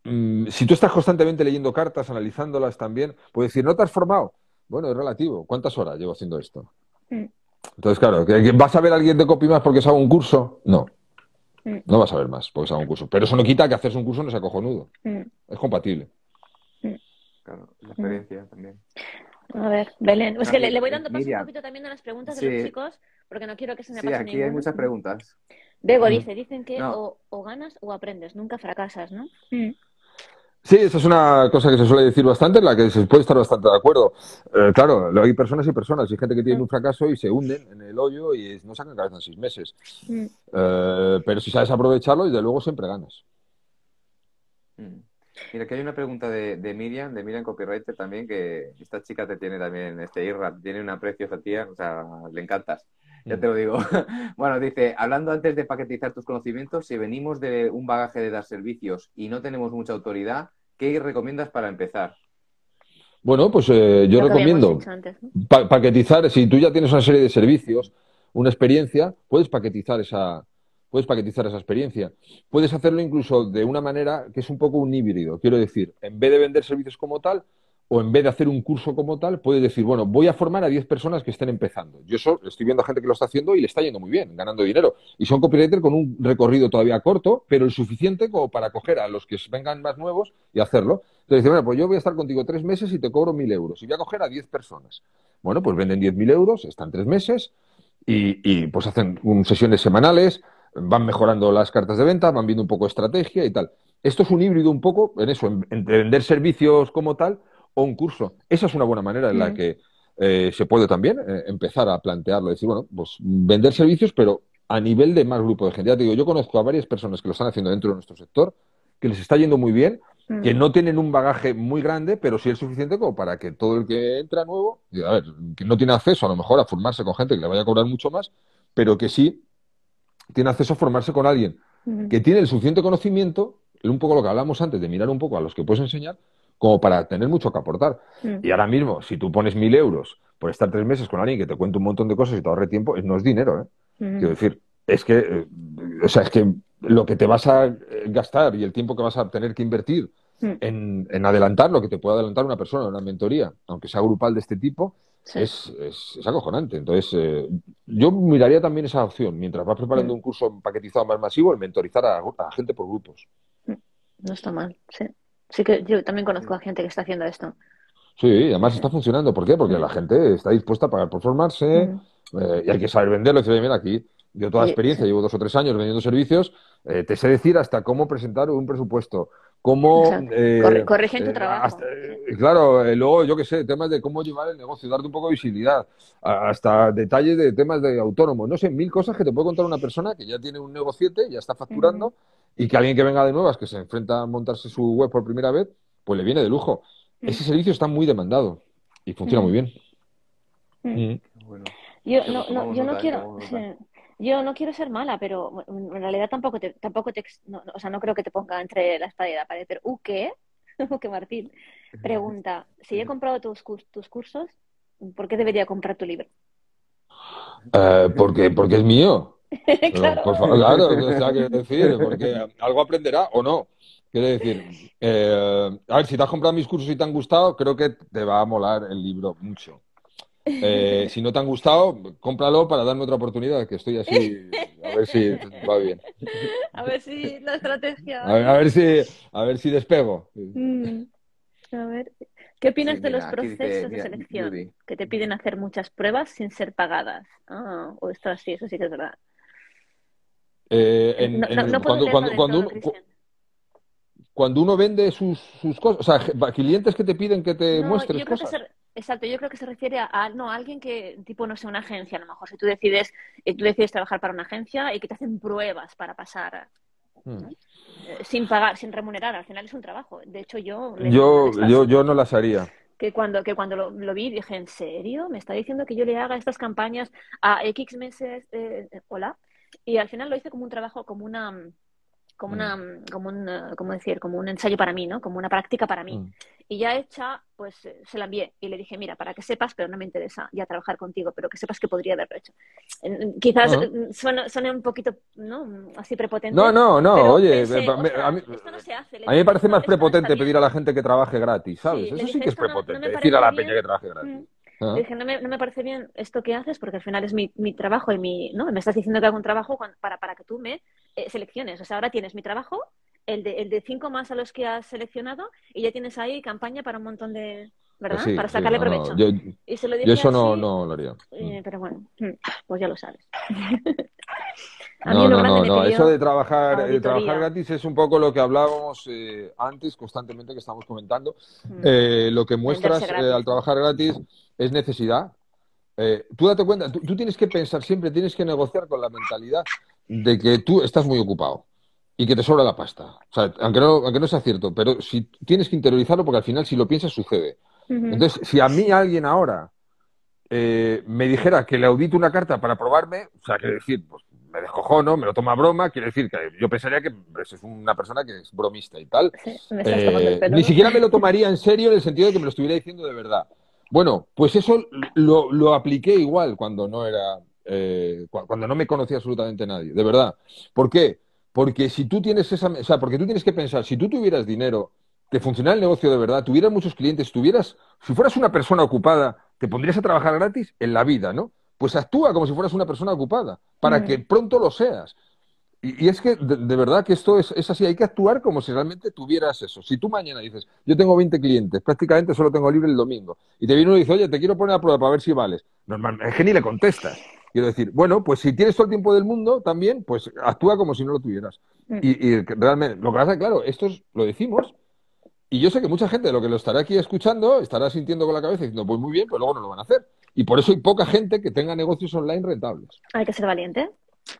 mm, si tú estás constantemente leyendo cartas, analizándolas también, puedes decir, ¿no te has formado? Bueno, es relativo. ¿Cuántas horas llevo haciendo esto? Mm. Entonces, claro, ¿vas a ver a alguien de copy más porque se haga un curso? No. Mm. No vas a ver más porque se haga un curso. Pero eso no quita que hacerse un curso no sea cojonudo. Mm. Es compatible. Mm. Claro, la experiencia también. A ver, Belén. Es que le, voy dando paso un poquito también a las preguntas de los chicos, porque no quiero que se me sí, aquí hay muchas preguntas. Bego dice, dicen que o, o, ganas o aprendes, nunca fracasas, ¿no? Sí, esa es una cosa que se suele decir bastante, en la que se puede estar bastante de acuerdo. Eh, claro, hay personas y personas. Hay gente que tiene un fracaso y se hunden en el hoyo y no sacan cabeza en seis meses. Mm. Eh, pero si sabes aprovecharlo, desde luego siempre ganas. Mm. Mira, que hay una pregunta de, Miriam, de Miriam Copywriter también, que esta chica te tiene también, este Irra, tiene una aprecio esa tía, o sea, le encantas. Ya mm. te lo digo. bueno, dice, hablando antes de paquetizar tus conocimientos, si venimos de un bagaje de dar servicios y no tenemos mucha autoridad, ¿qué recomiendas para empezar? Bueno, pues eh, yo recomiendo paquetizar, si tú ya tienes una serie de servicios, una experiencia, puedes paquetizar esa, puedes paquetizar esa experiencia. Puedes hacerlo incluso de una manera que es un poco un híbrido. Quiero decir, en vez de vender servicios como tal, o en vez de hacer un curso como tal, puedes decir, bueno, voy a formar a 10 personas que estén empezando. Yo eso, estoy viendo a gente que lo está haciendo y le está yendo muy bien, ganando dinero. Y son copywriters con un recorrido todavía corto, pero el suficiente como para coger a los que vengan más nuevos y hacerlo. Entonces dice, bueno, pues yo voy a estar contigo tres meses y te cobro mil euros. Y voy a coger a 10 personas. Bueno, pues venden 10.000 euros, están tres meses y, pues hacen sesiones semanales, van mejorando las cartas de venta, van viendo un poco estrategia y tal. Esto es un híbrido un poco en eso, en vender servicios como tal o un curso. Esa es una buena manera en la que eh, se puede también eh, empezar a plantearlo, decir, bueno, pues vender servicios, pero a nivel de más grupo de gente. Ya te digo, yo conozco a varias personas que lo están haciendo dentro de nuestro sector, que les está yendo muy bien, que no tienen un bagaje muy grande, pero sí es suficiente como para que todo el que entra nuevo, a ver, que no tiene acceso a lo mejor a formarse con gente que le vaya a cobrar mucho más, pero que sí tiene acceso a formarse con alguien que tiene el suficiente conocimiento, un poco lo que hablamos antes, de mirar un poco a los que puedes enseñar, como para tener mucho que aportar. Mm. Y ahora mismo, si tú pones mil euros por estar tres meses con alguien que te cuente un montón de cosas y te ahorre tiempo, no es dinero, ¿eh? Mm. Quiero decir, es que, eh, o sea, es que lo que te vas a eh, gastar y el tiempo que vas a tener que invertir mm. en, adelantar lo que te puede adelantar una persona en una mentoría, aunque sea grupal de este tipo, es, es, acojonante. Entonces, yo miraría también esa opción. Mientras vas preparando un curso paquetizado más masivo, el mentorizar a, a gente por grupos. No está mal, sí. Sí que yo también conozco a gente que está haciendo esto. Sí, además está funcionando. ¿Por qué? Porque la gente está dispuesta a pagar por formarse eh, y hay que saber venderlo. Dice, mira, aquí yo toda la experiencia, llevo dos o tres años vendiendo servicios, eh, te sé decir hasta cómo presentar un presupuesto, cómo... Eh, corrigen tu trabajo. claro, luego, yo qué sé, temas de cómo llevar el negocio, darte un poco de visibilidad, hasta detalles de temas de autónomo, no sé, mil cosas que te puede contar una persona que ya tiene un negociete, ya está facturando y que alguien que venga de nuevas, que se enfrenta a montarse su web por primera vez, pues le viene de lujo. Mm. Ese servicio está muy demandado. y funciona muy bien. Mm. Mm. Yo no, no, yo no quiero, yo no quiero ser mala, pero en realidad tampoco te, tampoco te, no, no, o sea, no creo que te ponga entre la espada y la pared, pero ¿u qué? que Martín pregunta, si he comprado tus, tus cursos, ¿por qué debería comprar tu libro? Eh, porque, porque es mío. Pero, Claro. por favor, claro, o sea, quiero decir, porque algo aprenderá o no. Quiero decir, eh, a ver, si te has comprado mis cursos y te han gustado, creo que te va a molar el libro mucho. Eh, si no te han gustado, cómpralo para darme otra oportunidad, que estoy así, a ver si va bien. A ver si la estrategia. A ver, a ver si, a ver si despego. Mm. A ver, ¿qué opinas Sí, de los dice, procesos de selección? Judy. Que te piden hacer muchas pruebas sin ser pagadas. Ah, o esto sí, eso sí que es verdad. Eh, en- No, en- no, no puedo cuando, leerlo cuando, del cuando todo, uno, Cristian. cuando uno vende sus, sus cosas, o sea, clientes que te piden que te No, muestres yo creo que cosas. se, exacto, yo creo que se refiere a, a- no, a alguien que, tipo, no sé, una agencia, a lo mejor, si tú decides, eh, tú decides trabajar para una agencia y que te hacen pruebas para pasar Hmm. eh, sin pagar, sin remunerar, al final es un trabajo. De hecho, yo Yo, yo, yo no las haría. que cuando, que cuando lo, lo vi dije, ¿en serio? ¿Me está diciendo que yo le haga estas campañas a X meses? eh, hola. Y al final lo hice como un trabajo, como una, como una, como un, eh, ¿cómo decir? Como un ensayo para mí, ¿no? Como una práctica para mí. Mm. Y ya hecha, pues eh, se la envié y le dije, mira, para que sepas, pero no me interesa ya trabajar contigo, pero que sepas que podría haberlo hecho. Quizás eh, suene, suene un poquito, ¿no? Así prepotente. No, no, no, pero oye, pensé, me- me- "Ostras, a mí, esto no se hace". A mí me dije, parece "Esto más no- no prepotente bien". pedir a la gente que trabaje gratis, ¿sabes? Sí, Eso sí dije, que es "Esto no- no prepotente, parece decir a la bien". peña que trabaje gratis. Mm. Dije, no me, no me parece bien esto que haces porque al final es mi, mi trabajo y mi, ¿no? Me estás diciendo que hago un trabajo para, para que tú me eh, selecciones. O sea, ahora tienes mi trabajo, el de, el de cinco más a los que has seleccionado y ya tienes ahí campaña para un montón de, ¿verdad? Sí, para sacarle no, no, provecho. yo, Y se lo yo dije eso no, así, no lo haría. eh, pero bueno, mm, pues ya lo sabes. A mí No, no, no, no. Eso de trabajar, de auditoría. trabajar gratis es un poco lo que hablábamos eh, antes, constantemente, que estamos comentando. Mm. Eh, lo que muestras eh, al trabajar gratis es necesidad. Eh, tú date cuenta, tú, tú tienes que pensar siempre, tienes que negociar con la mentalidad de que tú estás muy ocupado y que te sobra la pasta. O sea, aunque no, aunque no sea cierto, pero si tienes que interiorizarlo porque al final si lo piensas sucede. Entonces, si a mí alguien ahora eh, me dijera que le audito una carta para probarme, o sea, quiere decir, pues me descojono, me lo toma a broma, quiere decir que yo pensaría que es una persona que es bromista y tal. Eh, ni siquiera me lo tomaría en serio en el sentido de que me lo estuviera diciendo de verdad. Bueno, pues eso lo, lo apliqué igual cuando no era, eh, cu- cuando no me conocía absolutamente nadie, de verdad. ¿Por qué? Porque si tú tienes esa, o sea, porque tú tienes que pensar, si tú tuvieras dinero, te funcionara el negocio de verdad, tuvieras muchos clientes, tuvieras, si fueras una persona ocupada, te pondrías a trabajar gratis en la vida, ¿no? Pues actúa como si fueras una persona ocupada, para Mm. que pronto lo seas. Y, y es que de, de verdad que esto es, es así, hay que actuar como si realmente tuvieras eso. Si tú mañana dices, yo tengo 20 clientes, prácticamente solo tengo libre el domingo, y te viene uno y dice, oye, te quiero poner a prueba para ver si vales. Normal, es que ni le contestas. Quiero decir, bueno, pues si tienes todo el tiempo del mundo también, pues actúa como si no lo tuvieras. Mm. Y, y realmente, lo que pasa, claro, esto es- lo decimos, y yo sé que mucha gente de lo que lo estará aquí escuchando estará sintiendo con la cabeza diciendo, pues muy bien, pero luego no lo van a hacer. Y por eso hay poca gente que tenga negocios online rentables. Hay que ser valiente.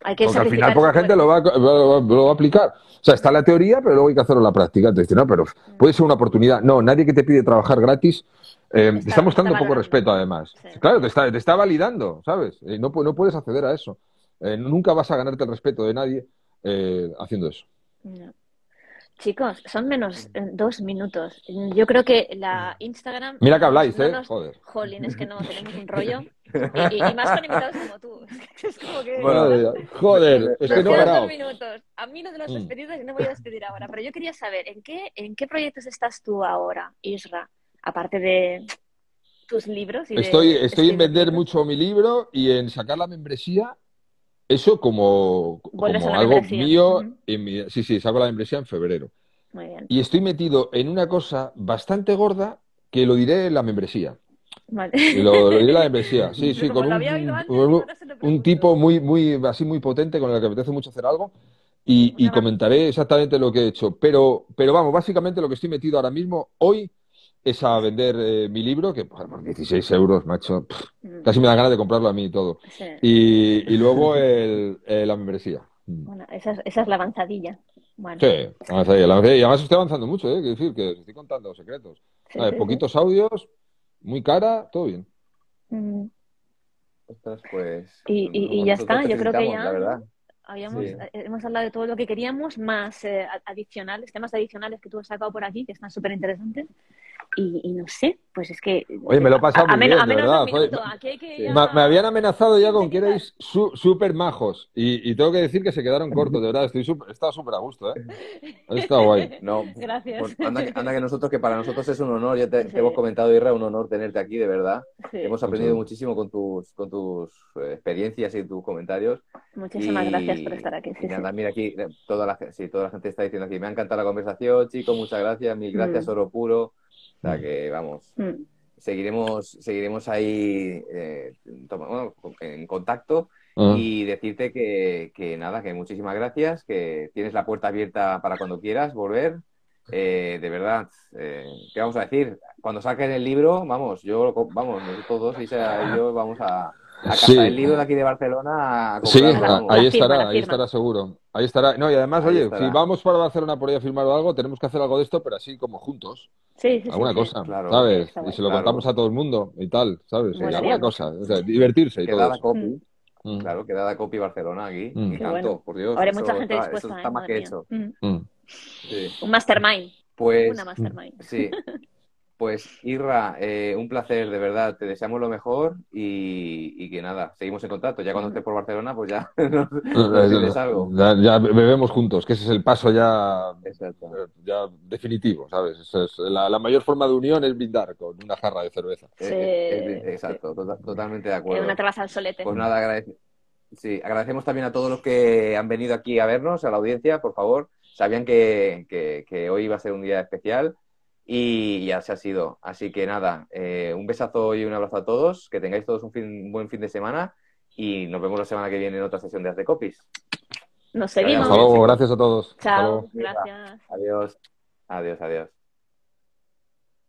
Hay que Porque al final poca gente lo va, a, lo va- lo va a aplicar. O sea, está la teoría, pero luego hay que hacerlo en la práctica. Dice, no, pero puede ser una oportunidad. No, nadie que te pide trabajar gratis eh, te Está- está mostrando está poco respeto, además. Sí. Claro, te está, te está validando, ¿sabes? Eh, no, no puedes acceder a eso. Eh, nunca vas a ganarte el respeto de nadie eh, haciendo eso. No. Chicos, son menos eh, dos minutos. Yo creo que la Instagram. Mira que habláis, no ¿eh? nos- Joder. Jolín, es que no, tenemos un rollo. Y, y- y más con invitados como tú. Es como que. Bueno, joder, es que no he Nos quedan parado. dos minutos. A mí lo de las Mm. despedidas no voy a despedir ahora, pero yo quería saber, ¿en qué, en qué proyectos estás tú ahora, Isra? Aparte de tus libros y de Estoy, estoy en vender mucho mi libro y en sacar la membresía. Eso como, como algo mío. Ujú. en mi- sí, sí, saco la membresía en febrero. Muy bien. Y estoy metido en una cosa bastante gorda que lo diré en la membresía. Vale. Lo, lo diré en la membresía. Sí, sí, con un, antes, un- tipo muy, muy, así muy potente con el que me apetece mucho hacer algo. Y, y comentaré exactamente lo que he hecho. Pero, pero vamos, básicamente lo que estoy metido ahora mismo, hoy, es a vender eh, mi libro, que por 16 euros, macho, pff, Mm, casi me da ganas de comprarlo a mí y todo. sí. Y, y luego el, eh, la membresía. Mm. Bueno, esa es, esa es la avanzadilla. Bueno, Sí, avanzaría, la avanzaría. Y además estoy avanzando mucho, ¿eh? Quiero decir que os estoy contando secretos. sí, A ver, sí, sí. poquitos audios, muy cara, todo bien. Mm. Ostras, pues. Y, y- ya está, yo creo que ya La verdad. habíamos, Sí. eh, hemos hablado de todo lo que queríamos, más eh, adicionales, temas adicionales que tú has sacado por aquí, que están súper interesantes. Y, y no sé, pues es que... Oye, me lo he pasado a, muy bien, a menos verdad, que Sí. ya- Ma- me habían amenazado ya con que erais su- súper majos y, y tengo que decir que se quedaron cortos, de verdad, estoy súper- he estado súper a gusto, ¿eh? Está guay. No, Gracias. pues anda, que- anda que nosotros, que para nosotros es un honor, ya te, te Sí. hemos comentado, Irra, un honor tenerte aquí, de verdad. Sí. Hemos aprendido Mucho. muchísimo con tus, con tus eh, experiencias y tus comentarios. Muchísimas Y- gracias por estar aquí. y Sí, nada, sí. mira aquí, eh, toda la, sí, toda la gente está diciendo aquí, me ha encantado la conversación, chicos, muchas gracias, mil gracias, Mm. oro puro. O sea que, vamos, Mm. seguiremos, seguiremos ahí eh, toma- bueno, en contacto Ah. y decirte que, que nada, que muchísimas gracias, que tienes la puerta abierta para cuando quieras volver. Eh, de verdad, eh, ¿qué vamos a decir? Cuando saquen el libro, vamos, yo, lo co- vamos, nosotros dos, Isa y yo, vamos a, a casa Sí. del libro de aquí de Barcelona a Sí, ahí La firma, estará, la ahí estará seguro. Ahí estará. No, y además, Ahí oye, estará. si vamos para Barcelona por ahí a firmar o algo, tenemos que hacer algo de esto, pero así como juntos. Sí, sí, Alguna sí. cosa, Claro. ¿sabes? Y se lo Claro. contamos a todo el mundo y tal, ¿sabes? Y alguna cosa. O sea, divertirse y todo la copy, Mm. claro, que da la copy Barcelona aquí. Mm. Y bueno. por Dios. Habrá eso mucha gente está- dispuesta, Eso está ¿eh? más que mía. hecho. Mm. Mm. Sí. Un mastermind. Pues, Una mastermind. Sí, pues Irra, eh, un placer, de verdad, te deseamos lo mejor y, y que nada, seguimos en contacto. Ya cuando estés por Barcelona, pues ya nos, nos dices algo. Ya, ya bebemos juntos, que ese es el paso ya, Exacto. ya definitivo, ¿sabes? Es, la, la mayor forma de unión es brindar con una jarra de cerveza. Sí. Eh, eh, exacto, tota- totalmente de Eh, acuerdo. una terraza al solete. Pues nada, sí, agradecemos también a todos los que han venido aquí a vernos, a la audiencia, por favor. Sabían que, que- que hoy iba a ser un día especial y ya se ha sido. Así que nada, eh, un besazo y un abrazo a todos, que tengáis todos un, fin- un buen fin de semana y nos vemos la semana que viene en otra sesión de As de Copies. Nos seguimos. Hasta luego, gracias a todos. Chao. Gracias. Adiós, adiós, adiós.